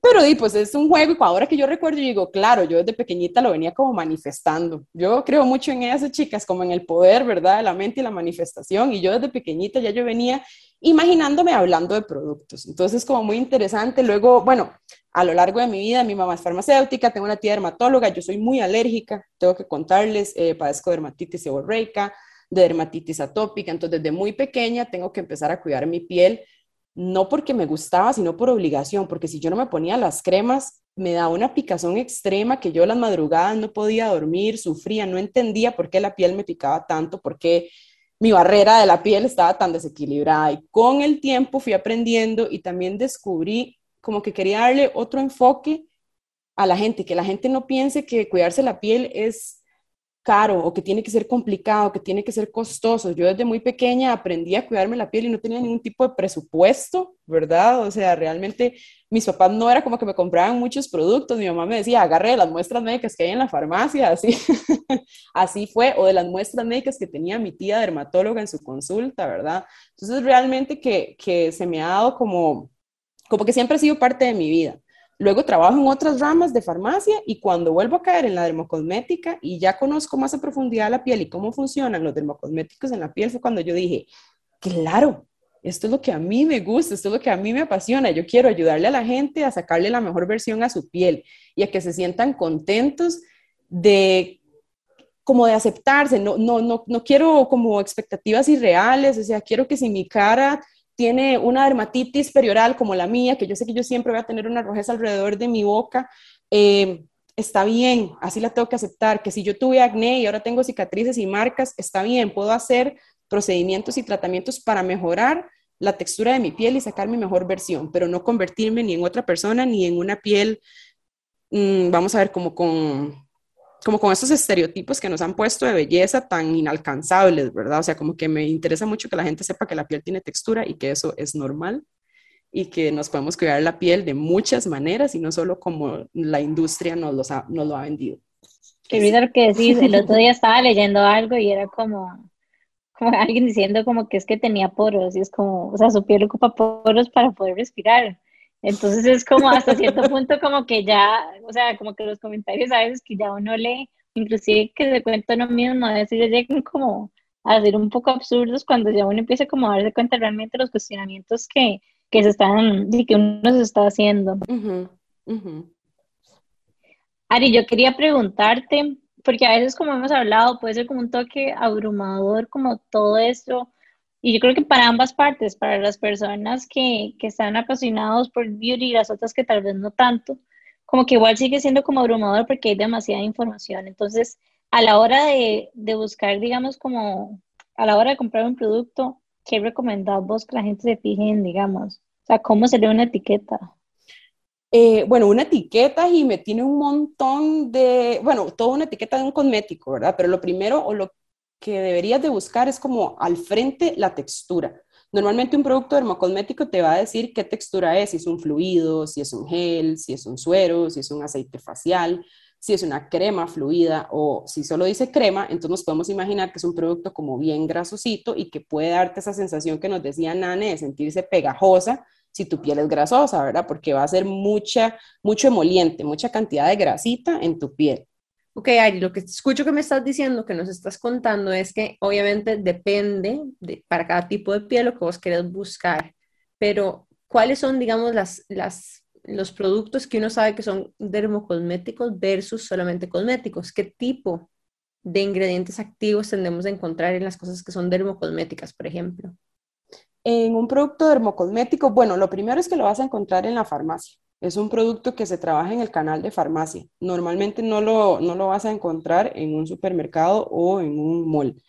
Pero di, pues es un juego y ahora que yo recuerdo, yo digo, claro, yo desde pequeñita lo venía como manifestando. Yo creo mucho en esas chicas, como en el poder, ¿verdad? De la mente y la manifestación. Y yo desde pequeñita ya yo venía imaginándome hablando de productos. Entonces, como muy interesante. Luego, bueno, a lo largo de mi vida, mi mamá es farmacéutica, tengo una tía dermatóloga, yo soy muy alérgica, tengo que contarles, eh, padezco dermatitis seborreica, de dermatitis atópica, entonces desde muy pequeña tengo que empezar a cuidar mi piel no porque me gustaba, sino por obligación, porque si yo no me ponía las cremas, me daba una picazón extrema que yo las madrugadas no podía dormir, sufría, no entendía por qué la piel me picaba tanto, por qué mi barrera de la piel estaba tan desequilibrada. Y con el tiempo fui aprendiendo y también descubrí como que quería darle otro enfoque a la gente, que la gente no piense que cuidarse la piel es caro o que tiene que ser complicado, que tiene que ser costoso. Yo desde muy pequeña aprendí a cuidarme la piel y no tenía ningún tipo de presupuesto, ¿verdad? O sea, realmente mis papás no era como que me compraban muchos productos, mi mamá me decía, agarre las muestras médicas que hay en la farmacia, <laughs> así, así fue, o de las muestras médicas que tenía mi tía dermatóloga en su consulta, ¿verdad? Entonces, realmente que, que se me ha dado como, como que siempre ha sido parte de mi vida. Luego trabajo en otras ramas de farmacia y cuando vuelvo a caer en la dermocosmética y ya conozco más a profundidad la piel y cómo funcionan los dermocosméticos en la piel, fue cuando yo dije, claro, esto es lo que a mí me gusta, esto es lo que a mí me apasiona. Yo quiero ayudarle a la gente a sacarle la mejor versión a su piel y a que se sientan contentos de como de aceptarse, no, no, no, no quiero como expectativas irreales, o sea, quiero que si mi cara tiene una dermatitis perioral como la mía, que yo sé que yo siempre voy a tener una rojez alrededor de mi boca, eh, está bien, así la tengo que aceptar, que si yo tuve acné y ahora tengo cicatrices y marcas, está bien, puedo hacer procedimientos y tratamientos para mejorar la textura de mi piel y sacar mi mejor versión, pero no convertirme ni en otra persona ni en una piel, mm, vamos a ver, como con como con esos estereotipos que nos han puesto de belleza tan inalcanzables, ¿verdad? O sea, como que me interesa mucho que la gente sepa que la piel tiene textura y que eso es normal y que nos podemos cuidar la piel de muchas maneras y no solo como la industria nos, los ha, nos lo ha vendido. Qué bien lo que decís, el otro día estaba leyendo algo y era como, como alguien diciendo como que es que tenía poros y es como, o sea, su piel ocupa poros para poder respirar. Entonces es como hasta cierto punto como que ya, o sea, como que los comentarios a veces que ya uno lee, inclusive que se cuenta uno mismo, a veces ya llegan como a ser un poco absurdos cuando ya uno empieza como a darse cuenta realmente de los cuestionamientos que, que se están, y que uno se está haciendo. Ari, yo quería preguntarte, porque a veces como hemos hablado, puede ser como un toque abrumador, como todo esto, y yo creo que para ambas partes, para las personas que, que están apasionados por beauty y las otras que tal vez no tanto, como que igual sigue siendo como abrumador porque hay demasiada información. Entonces, a la hora de, de buscar, digamos, como a la hora de comprar un producto, ¿qué recomendás vos que la gente se fije en, digamos? O sea, ¿cómo se lee una etiqueta? Eh, bueno, una etiqueta y me tiene un montón de, bueno, toda una etiqueta de un cosmético, ¿verdad? Pero lo primero o lo que deberías de buscar es como al frente la textura. Normalmente un producto dermocosmético te va a decir qué textura es, si es un fluido, si es un gel, si es un suero, si es un aceite facial, si es una crema fluida o si solo dice crema, entonces nos podemos imaginar que es un producto como bien grasosito y que puede darte esa sensación que nos decía Nane de sentirse pegajosa si tu piel es grasosa, ¿verdad? Porque va a ser mucha, mucho emoliente, mucha cantidad de grasita en tu piel. Ok, Ari, lo que escucho que me estás diciendo, que nos estás contando, es que obviamente depende de, para cada tipo de piel lo que vos querés buscar, pero ¿cuáles son, digamos, las, los productos que uno sabe que son dermocosméticos versus solamente cosméticos? ¿Qué tipo de ingredientes activos tendemos a encontrar en las cosas que son dermocosméticas, por ejemplo? En un producto dermocosmético, bueno, lo primero es que lo vas a encontrar en la farmacia. Es un producto que se trabaja en el canal de farmacia. Normalmente no lo, no lo vas a encontrar en un supermercado o en un mall.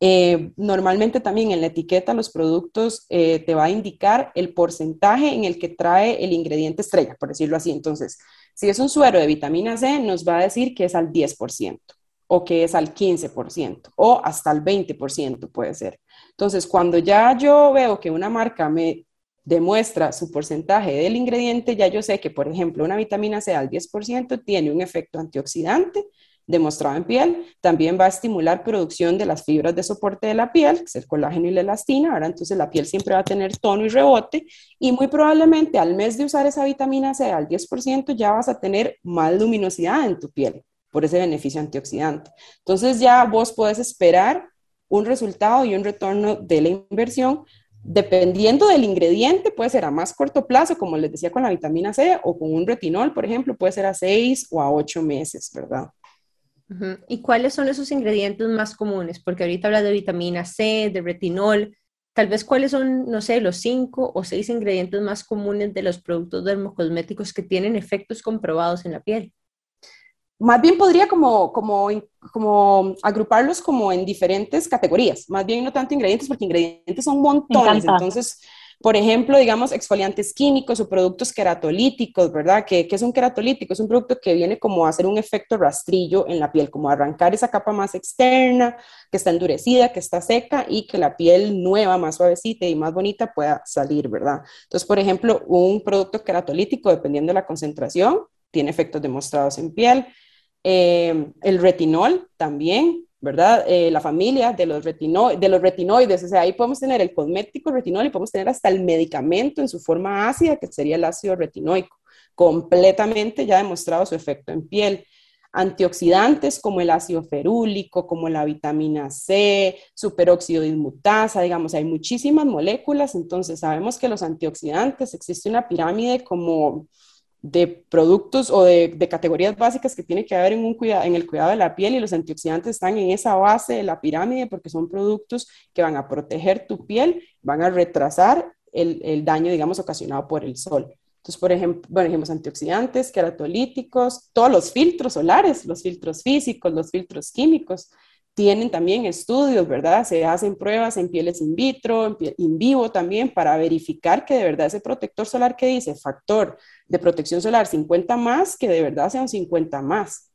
Eh, normalmente también en la etiqueta los productos eh, te va a indicar el porcentaje en el que trae el ingrediente estrella, por decirlo así. Entonces, si es un suero de vitamina C, nos va a decir que es al 10% o que es al 15% o hasta al 20% puede ser. Entonces, cuando ya yo veo que una marca me demuestra su porcentaje del ingrediente, ya yo sé que, por ejemplo, una vitamina C al 10% tiene un efecto antioxidante demostrado en piel, también va a estimular producción de las fibras de soporte de la piel, que es el colágeno y la elastina, ahora entonces la piel siempre va a tener tono y rebote. Y muy probablemente al mes de usar esa vitamina C al 10% ya vas a tener más luminosidad en tu piel por ese beneficio antioxidante. Entonces ya vos podés esperar un resultado y un retorno de la inversión dependiendo del ingrediente, puede ser a más corto plazo, como les decía con la vitamina C, o con un retinol, por ejemplo, puede ser a seis o a ocho meses, ¿verdad? ¿Y cuáles son esos ingredientes más comunes? Porque ahorita habla de vitamina C, de retinol. Tal vez cuáles son, no sé, los cinco o seis ingredientes más comunes de los productos dermocosméticos que tienen efectos comprobados en la piel más bien podría como, como, como agruparlos como en diferentes categorías, más bien no tanto ingredientes, porque ingredientes son montones. Entonces, por ejemplo, digamos, exfoliantes químicos o productos queratolíticos, ¿verdad? ¿Qué, es un queratolítico? Es un producto que viene como a hacer un efecto rastrillo en la piel, como arrancar esa capa más externa, que está endurecida, que está seca y que la piel nueva, más suavecita y más bonita pueda salir, ¿verdad? Entonces, por ejemplo, un producto queratolítico, dependiendo de la concentración, tiene efectos demostrados en piel. Eh, el retinol también, ¿verdad? Eh, la familia de los, retino de los retinoides, o sea, ahí podemos tener el cosmético retinol y podemos tener hasta el medicamento en su forma ácida, que sería el ácido retinoico, completamente ya demostrado su efecto en piel. Antioxidantes como el ácido ferúlico, como la vitamina C, superóxido dismutasa, digamos, hay muchísimas moléculas, entonces sabemos que los antioxidantes, existe una pirámide como de productos o de, categorías básicas que tiene que haber en, un en el cuidado de la piel y los antioxidantes están en esa base de la pirámide porque son productos que van a proteger tu piel, van a retrasar el, daño, digamos, ocasionado por el sol. Entonces, por ejemplo, bueno, dijimos antioxidantes, queratolíticos, todos los filtros solares, los filtros físicos, los filtros químicos, tienen también estudios, ¿verdad? Se hacen pruebas en pieles in vitro, en, vivo también, para verificar que de verdad ese protector solar que dice factor de protección solar 50 más, que de verdad sea un 50 más.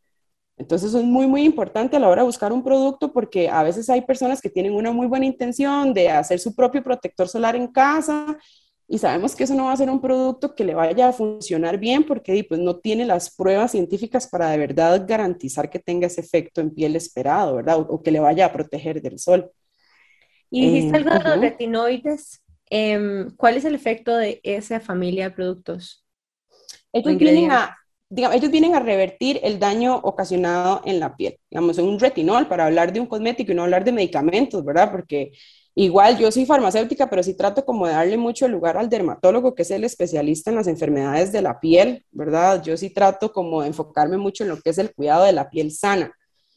Entonces eso es muy, muy importante a la hora de buscar un producto porque a veces hay personas que tienen una muy buena intención de hacer su propio protector solar en casa y sabemos que eso no va a ser un producto que le vaya a funcionar bien porque pues, no tiene las pruebas científicas para de verdad garantizar que tenga ese efecto en piel esperado, ¿verdad? O, que le vaya a proteger del sol. Y dijiste algo de los retinoides. Em, ¿Cuál es el efecto de esa familia de productos? Ellos vienen, a, digamos, ellos vienen a revertir el daño ocasionado en la piel. Digamos, un retinol para hablar de un cosmético y no hablar de medicamentos, ¿verdad? Porque igual yo soy farmacéutica, pero sí trato como de darle mucho lugar al dermatólogo, que es el especialista en las enfermedades de la piel, ¿verdad? Yo sí trato como de enfocarme mucho en lo que es el cuidado de la piel sana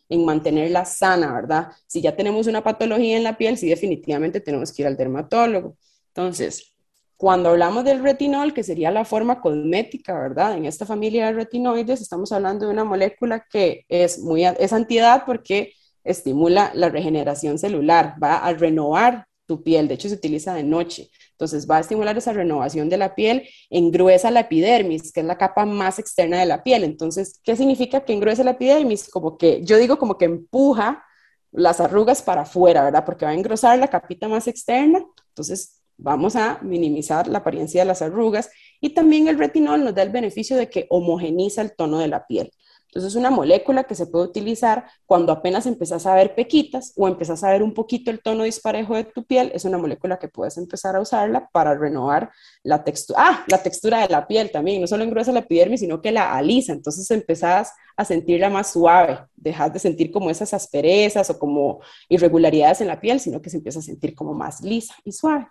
en mantenerla sana, ¿verdad? Si ya tenemos una patología en la piel, sí definitivamente tenemos que ir al dermatólogo. Entonces, cuando hablamos del retinol, que sería la forma cosmética, ¿verdad? En esta familia de retinoides estamos hablando de una molécula que es muy es antiedad porque estimula la regeneración celular, va a renovar tu piel, de hecho se utiliza de noche. Entonces va a estimular esa renovación de la piel, engruesa la epidermis, que es la capa más externa de la piel. Entonces, ¿qué significa que engruesa la epidermis? Como que yo digo como que empuja las arrugas para afuera, ¿verdad? Porque va a engrosar la capita más externa. Entonces, Vamos a minimizar la apariencia de las arrugas y también el retinol nos da el beneficio de que homogeniza el tono de la piel. Entonces es una molécula que se puede utilizar cuando apenas empezás a ver pequitas o empezás a ver un poquito el tono disparejo de tu piel. Es una molécula que puedes empezar a usarla para renovar la textura. Ah, la textura de la piel también. No solo engruesa la epidermis, sino que la alisa. Entonces empezás a sentirla más suave. Dejas de sentir como esas asperezas o como irregularidades en la piel, sino que se empieza a sentir como más lisa y suave.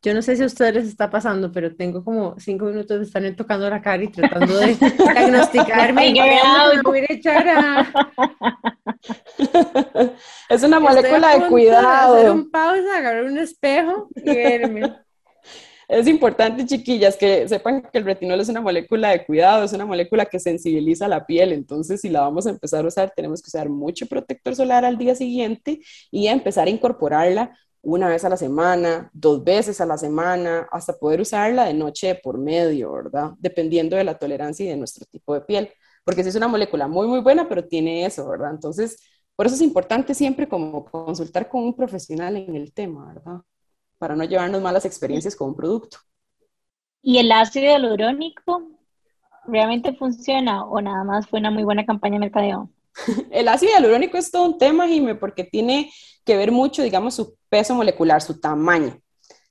Yo no sé si a ustedes les está pasando, pero tengo como cinco minutos de estar tocando la cara y tratando de <laughs> diagnosticarme. voy a echar <laughs> es una molécula de cuidado. hacer un pausa, agarrar un espejo y verme. <laughs> es importante, chiquillas, que sepan que el retinol es una molécula de cuidado, es una molécula que sensibiliza la piel. Entonces, si la vamos a empezar a usar, tenemos que usar mucho protector solar al día siguiente y empezar a incorporarla una vez a la semana, dos veces a la semana, hasta poder usarla de noche por medio, ¿verdad? Dependiendo de la tolerancia y de nuestro tipo de piel. Porque si es una molécula muy, muy buena, pero tiene eso, ¿verdad? Entonces, por eso es importante siempre como consultar con un profesional en el tema, ¿verdad? para no llevarnos malas experiencias con un producto. ¿Y el ácido hialurónico realmente funciona o nada más fue una muy buena campaña de mercadeo? <laughs> El ácido hialurónico es todo un tema, Jimé, porque tiene que ver mucho, digamos, su peso molecular, su tamaño.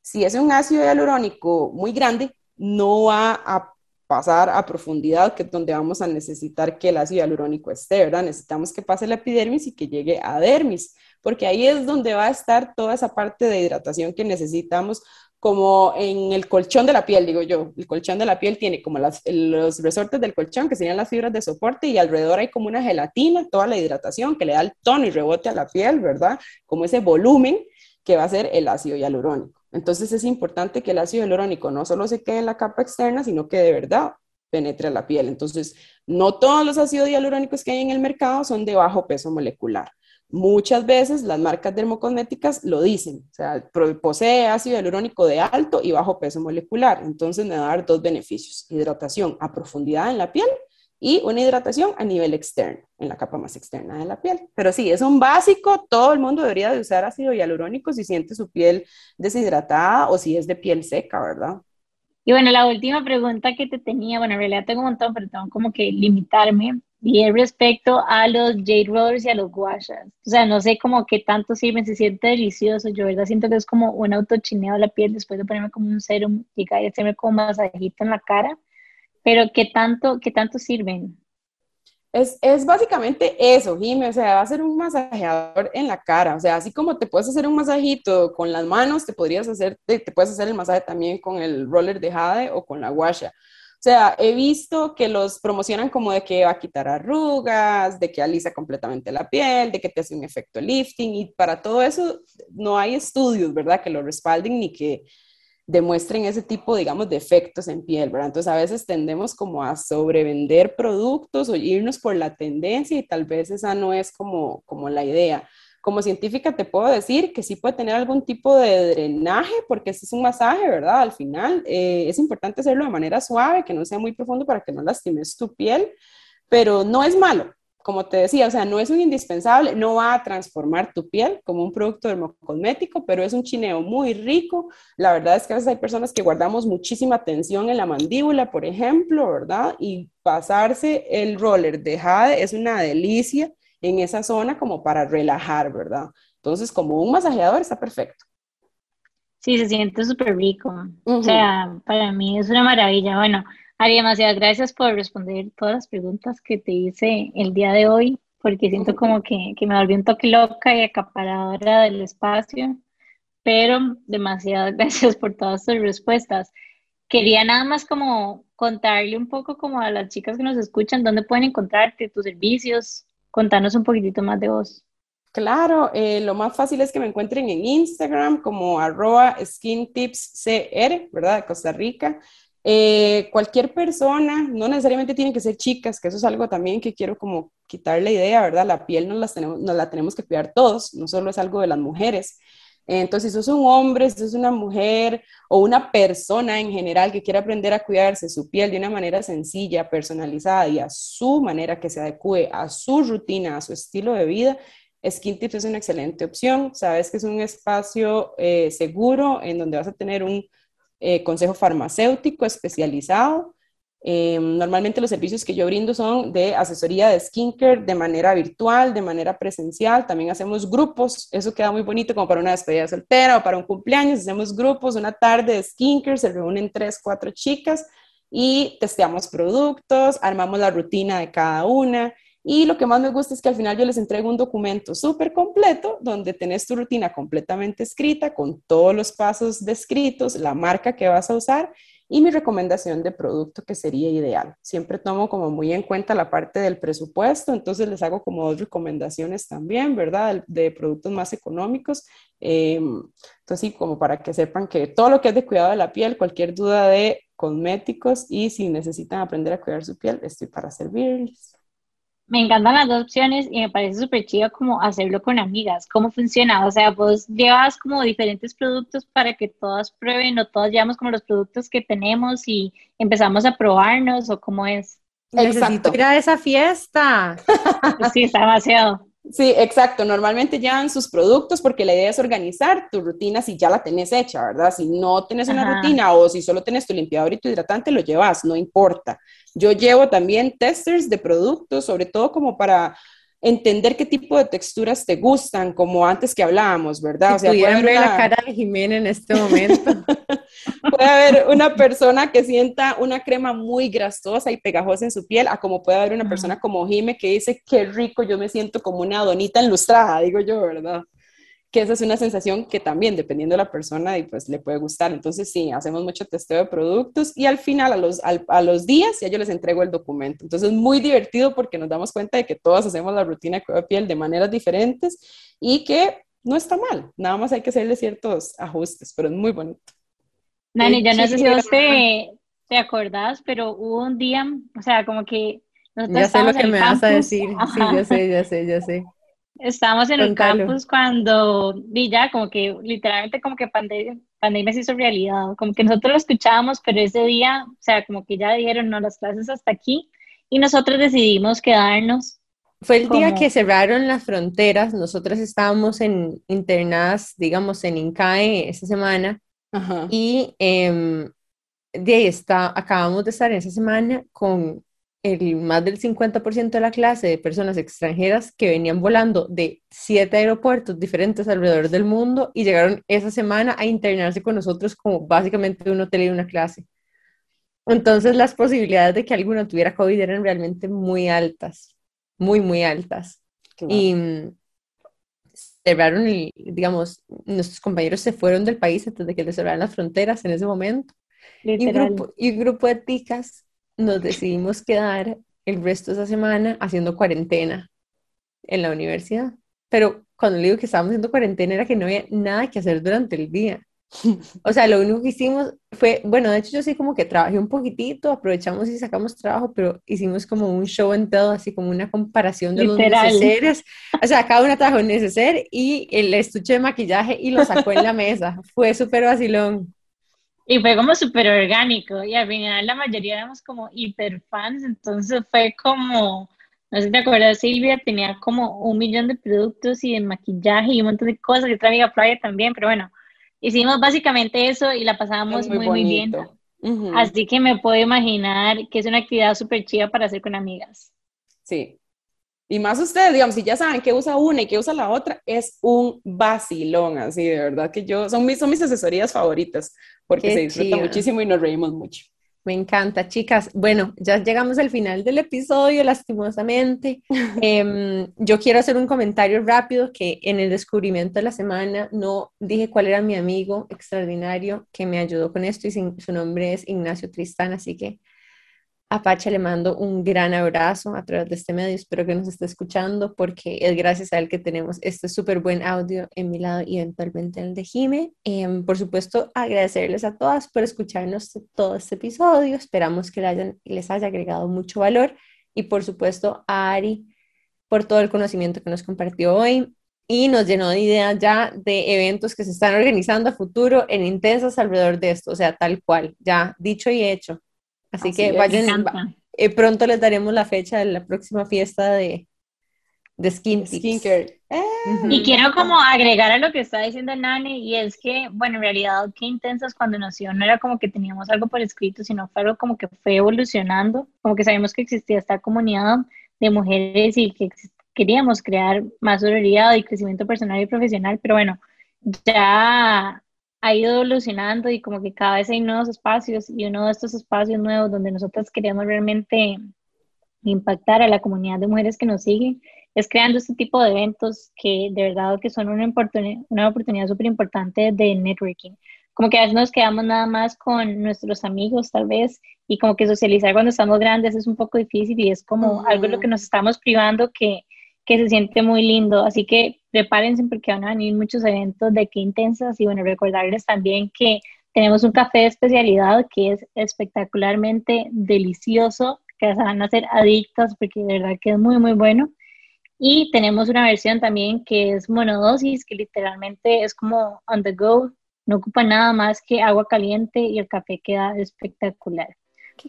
Si es un ácido hialurónico muy grande, no va a pasar a profundidad, que es donde vamos a necesitar que el ácido hialurónico esté, ¿verdad? Necesitamos que pase la epidermis y que llegue a dermis porque ahí es donde va a estar toda esa parte de hidratación que necesitamos como en el colchón de la piel, digo yo. El colchón de la piel tiene como los resortes del colchón, que serían las fibras de soporte, y alrededor hay como una gelatina, toda la hidratación que le da el tono y rebote a la piel, ¿verdad? Como ese volumen que va a ser el ácido hialurónico. Entonces es importante que el ácido hialurónico no solo se quede en la capa externa, sino que de verdad penetre a la piel. Entonces, no todos los ácidos hialurónicos que hay en el mercado son de bajo peso molecular. Muchas veces las marcas dermocosméticas lo dicen, o sea, posee ácido hialurónico de alto y bajo peso molecular, entonces me va dar dos beneficios, hidratación a profundidad en la piel y una hidratación a nivel externo, en la capa más externa de la piel. Pero sí, es un básico, todo el mundo debería de usar ácido hialurónico si siente su piel deshidratada o si es de piel seca, ¿verdad? Y bueno, la última pregunta que te tenía, bueno, en realidad tengo un montón, pero tengo como que limitarme y respecto a los jade rollers y a los guachas. O sea, no sé cómo qué tanto sirven, se siente delicioso. Yo, verdad, siento que es como un autochineo de la piel después de ponerme como un serum y hacerme como masajito en la cara. Pero qué tanto, qué tanto sirven. Es, es, básicamente eso, Jimmy, o sea, va a ser un masajeador en la cara, o sea, así como te puedes hacer un masajito con las manos, te podrías hacer, te, te puedes hacer el masaje también con el roller de jade o con la guasha. O sea, he visto que los promocionan como de que va a quitar arrugas, de que alisa completamente la piel, de que te hace un efecto lifting y para todo eso no hay estudios, ¿verdad? Que lo respalden ni que demuestren ese tipo, digamos, de efectos en piel, ¿verdad? Entonces a veces tendemos como a sobrevender productos o irnos por la tendencia y tal vez esa no es como, como la idea como científica te puedo decir que sí puede tener algún tipo de drenaje, porque este es un masaje, ¿verdad? Al final eh, es importante hacerlo de manera suave, que no sea muy profundo para que no lastimes tu piel, pero no es malo. Como te decía, o sea, no es un indispensable, no va a transformar tu piel como un producto dermocosmético, pero es un chineo muy rico. La verdad es que a veces hay personas que guardamos muchísima tensión en la mandíbula, por ejemplo, ¿verdad? Y pasarse el roller de jade es una delicia en esa zona como para relajar, ¿verdad? Entonces, como un masajeador está perfecto. Sí, se siente súper rico. O sea, para mí es una maravilla. Bueno, Ari, demasiadas gracias por responder todas las preguntas que te hice el día de hoy, porque siento como que, que me volví un toque loca y acaparadora del espacio, pero demasiadas <laughs> gracias por todas tus respuestas. Quería nada más como contarle un poco como a las chicas que nos escuchan dónde pueden encontrarte, tus servicios, Contanos un poquitito más de vos. Claro, eh, lo más fácil es que me encuentren en Instagram como arroba skintipscr, ¿verdad? De Costa Rica. Eh, cualquier persona, no necesariamente tienen que ser chicas, que eso es algo también que quiero como quitar la idea, ¿verdad? La piel nos, las tenemos, nos la tenemos que cuidar todos, no solo es algo de las mujeres. Entonces, si sos un hombre, si sos una mujer o una persona en general que quiere aprender a cuidarse su piel de una manera sencilla, personalizada y a su manera que se adecue a su rutina, a su estilo de vida, Skin Tips es una excelente opción. Sabes que es un espacio eh, seguro en donde vas a tener un eh, consejo farmacéutico especializado Em, normalmente los servicios que yo brindo son de asesoría de skincare de manera virtual, de manera presencial. También hacemos grupos, eso queda muy bonito como para una despedida soltera o para un cumpleaños. Hacemos grupos, una tarde de skincare, se reúnen tres, cuatro chicas y testeamos productos, armamos la rutina de cada una. Y lo que más me gusta es que al final yo les entrego un documento súper completo donde tenés tu rutina completamente escrita con todos los pasos descritos, la marca que vas a usar y mi recomendación de producto que sería ideal. Siempre tomo como muy en cuenta la parte del presupuesto, entonces les hago como dos recomendaciones también, ¿verdad? De, productos más económicos. Em, entonces, sí, como para que sepan que todo lo que es de cuidado de la piel, cualquier duda de cosméticos y si necesitan aprender a cuidar su piel, estoy para servirles. Me encantan las dos opciones y me parece súper chido como hacerlo con amigas. ¿Cómo funciona? O sea, vos llevas como diferentes productos para que todas prueben o todas llevamos como los productos que tenemos y empezamos a probarnos o cómo es. Necesito ir a esa fiesta. Sí, está demasiado. Sí, exacto. Normalmente llevan sus productos porque la idea es organizar tu rutina si ya la tenés hecha, ¿verdad? Si no tenés una rutina o si solo tenés tu limpiador y tu hidratante, lo llevas, no importa. Yo llevo también testers de productos, sobre todo como para entender qué tipo de texturas te gustan, como antes que hablábamos, ¿verdad? o sea, puede ver la cara de Jimena en este momento. <laughs> puede haber una persona que sienta una crema muy grasosa y pegajosa en su piel, a como puede haber una persona como Jime que dice, qué rico, yo me siento como una donita enlustrada, digo yo, ¿verdad? Que esa es una sensación que también, dependiendo de la persona, y pues le puede gustar. Entonces, sí, hacemos mucho testeo de productos y al final, a los, a, los días, ya yo les entrego el documento. Entonces, es muy divertido porque nos damos cuenta de que todos hacemos la rutina de piel de maneras diferentes y que no está mal. Nada más hay que hacerle ciertos ajustes, pero es muy bonito. Nani, ya no sé si vos te, te acordás, pero hubo un día, o sea, como que... Ya sé lo que me vas a decir. Sí, ya sé, ya sé, ya sé. Estábamos en el campus cuando vi ya como que literalmente como que pandemia, pandemia se hizo realidad, como que nosotros lo escuchábamos, pero ese día, o sea, como que ya dijeron, no, las clases hasta aquí, y nosotros decidimos quedarnos. Fue el día que cerraron las fronteras, nosotros estábamos en, internadas, digamos, en INCAE esa semana, y em, de ahí está, acabamos de estar en esa semana con el más del 50% de la clase de personas extranjeras que venían volando de siete aeropuertos diferentes alrededor del mundo y llegaron esa semana a internarse con nosotros como básicamente un hotel y una clase. Entonces las posibilidades de que alguno tuviera COVID eran realmente muy altas, muy, muy altas. Y mm, cerraron, y digamos, nuestros compañeros se fueron del país antes de que les cerraran las fronteras en ese momento. Y un, grupo, y un grupo de ticas nos decidimos quedar el resto de esa semana haciendo cuarentena en la universidad. Pero cuando le digo que estábamos haciendo cuarentena era que no había nada que hacer durante el día. <laughs> O sea, lo único que hicimos fue, bueno, de hecho yo sí como que trabajé un poquitito, aprovechamos y sacamos trabajo, pero hicimos como un show en todo, así como una comparación de los neceseres. O sea, cada una trajo un neceser y el estuche de maquillaje y lo sacó en la mesa. Fue súper vacilón. Y fue como súper orgánico y al final la mayoría éramos como hiper fans, entonces fue como, no sé si te acuerdas, Silvia tenía como un millón de productos y de maquillaje y un montón de cosas, y otra amiga Flavia también, pero bueno, hicimos básicamente eso y la pasábamos muy, muy, bien. Así que me puedo imaginar que es una actividad súper chida para hacer con amigas. Sí, y más ustedes, digamos, si ya saben que usa una y que usa la otra, es un vacilón, así de verdad que yo, son mis, son mis asesorías favoritas, porque se disfruta muchísimo y nos reímos mucho. Me encanta, chicas. Bueno, ya llegamos al final del episodio, lastimosamente. <laughs> Em, yo quiero hacer un comentario rápido que en el descubrimiento de la semana no dije cuál era mi amigo extraordinario que me ayudó con esto y su nombre es Ignacio Tristán, así que a Pacha le mando un gran abrazo a través de este medio, espero que nos esté escuchando porque es gracias a él que tenemos este súper buen audio en mi lado y eventualmente en el de Jime. Em, por supuesto, agradecerles a todas por escucharnos todo este episodio, esperamos que les haya agregado mucho valor. Y por supuesto a Ari por todo el conocimiento que nos compartió hoy. Y nos llenó de ideas ya de eventos que se están organizando a futuro en intensas alrededor de esto, o sea, tal cual, ya dicho y hecho Así, que vayan, eh, pronto les daremos la fecha de la próxima fiesta de, de skin skincare. Eh. Y quiero como agregar a lo que está diciendo Nani, y es que, bueno, en realidad, qué intensas cuando nació, no era como que teníamos algo por escrito, sino fue algo como que fue evolucionando, como que sabemos que existía esta comunidad de mujeres y que queríamos crear más sororidad y crecimiento personal y profesional, pero bueno, ya ha ido evolucionando y como que cada vez hay nuevos espacios y uno de estos espacios nuevos donde nosotros queremos realmente impactar a la comunidad de mujeres que nos siguen es creando este tipo de eventos que de verdad que son una oportunidad, una oportunidad súper importante de networking. como que a veces nos quedamos nada más con nuestros amigos tal vez y como que socializar cuando estamos grandes es un poco difícil y es como algo de lo que nos estamos privando que, que se siente muy lindo. Así que prepárense porque van a venir muchos eventos de qué intensas y bueno, recordarles también que tenemos un café de especialidad que es espectacularmente delicioso, que se van a hacer adictas porque de verdad que es muy, muy bueno. Y tenemos una versión también que es monodosis, que literalmente es como on the go, no ocupa nada más que agua caliente y el café queda espectacular.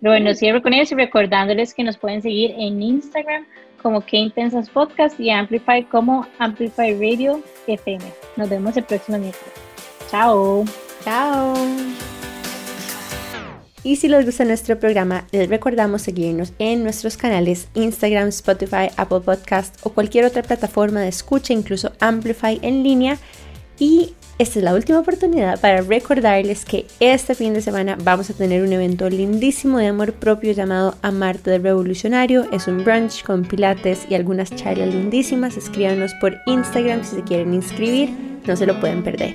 Pero bueno, cierro con eso y recordándoles que nos pueden seguir en Instagram como Que Intensas Podcast y Amplify como Amplify Radio FM. Nos vemos el próximo miércoles. Chao. Chao. Y si les gusta nuestro programa, les recordamos seguirnos en nuestros canales Instagram, Spotify, Apple Podcast o cualquier otra plataforma de escucha, incluso Amplify en línea. Y esta es la última oportunidad para recordarles que este fin de semana vamos a tener un evento lindísimo de amor propio llamado Amarte del Revolucionario. Es un brunch con pilates y algunas charlas lindísimas. Escríbanos por Instagram si se quieren inscribir, no se lo pueden perder.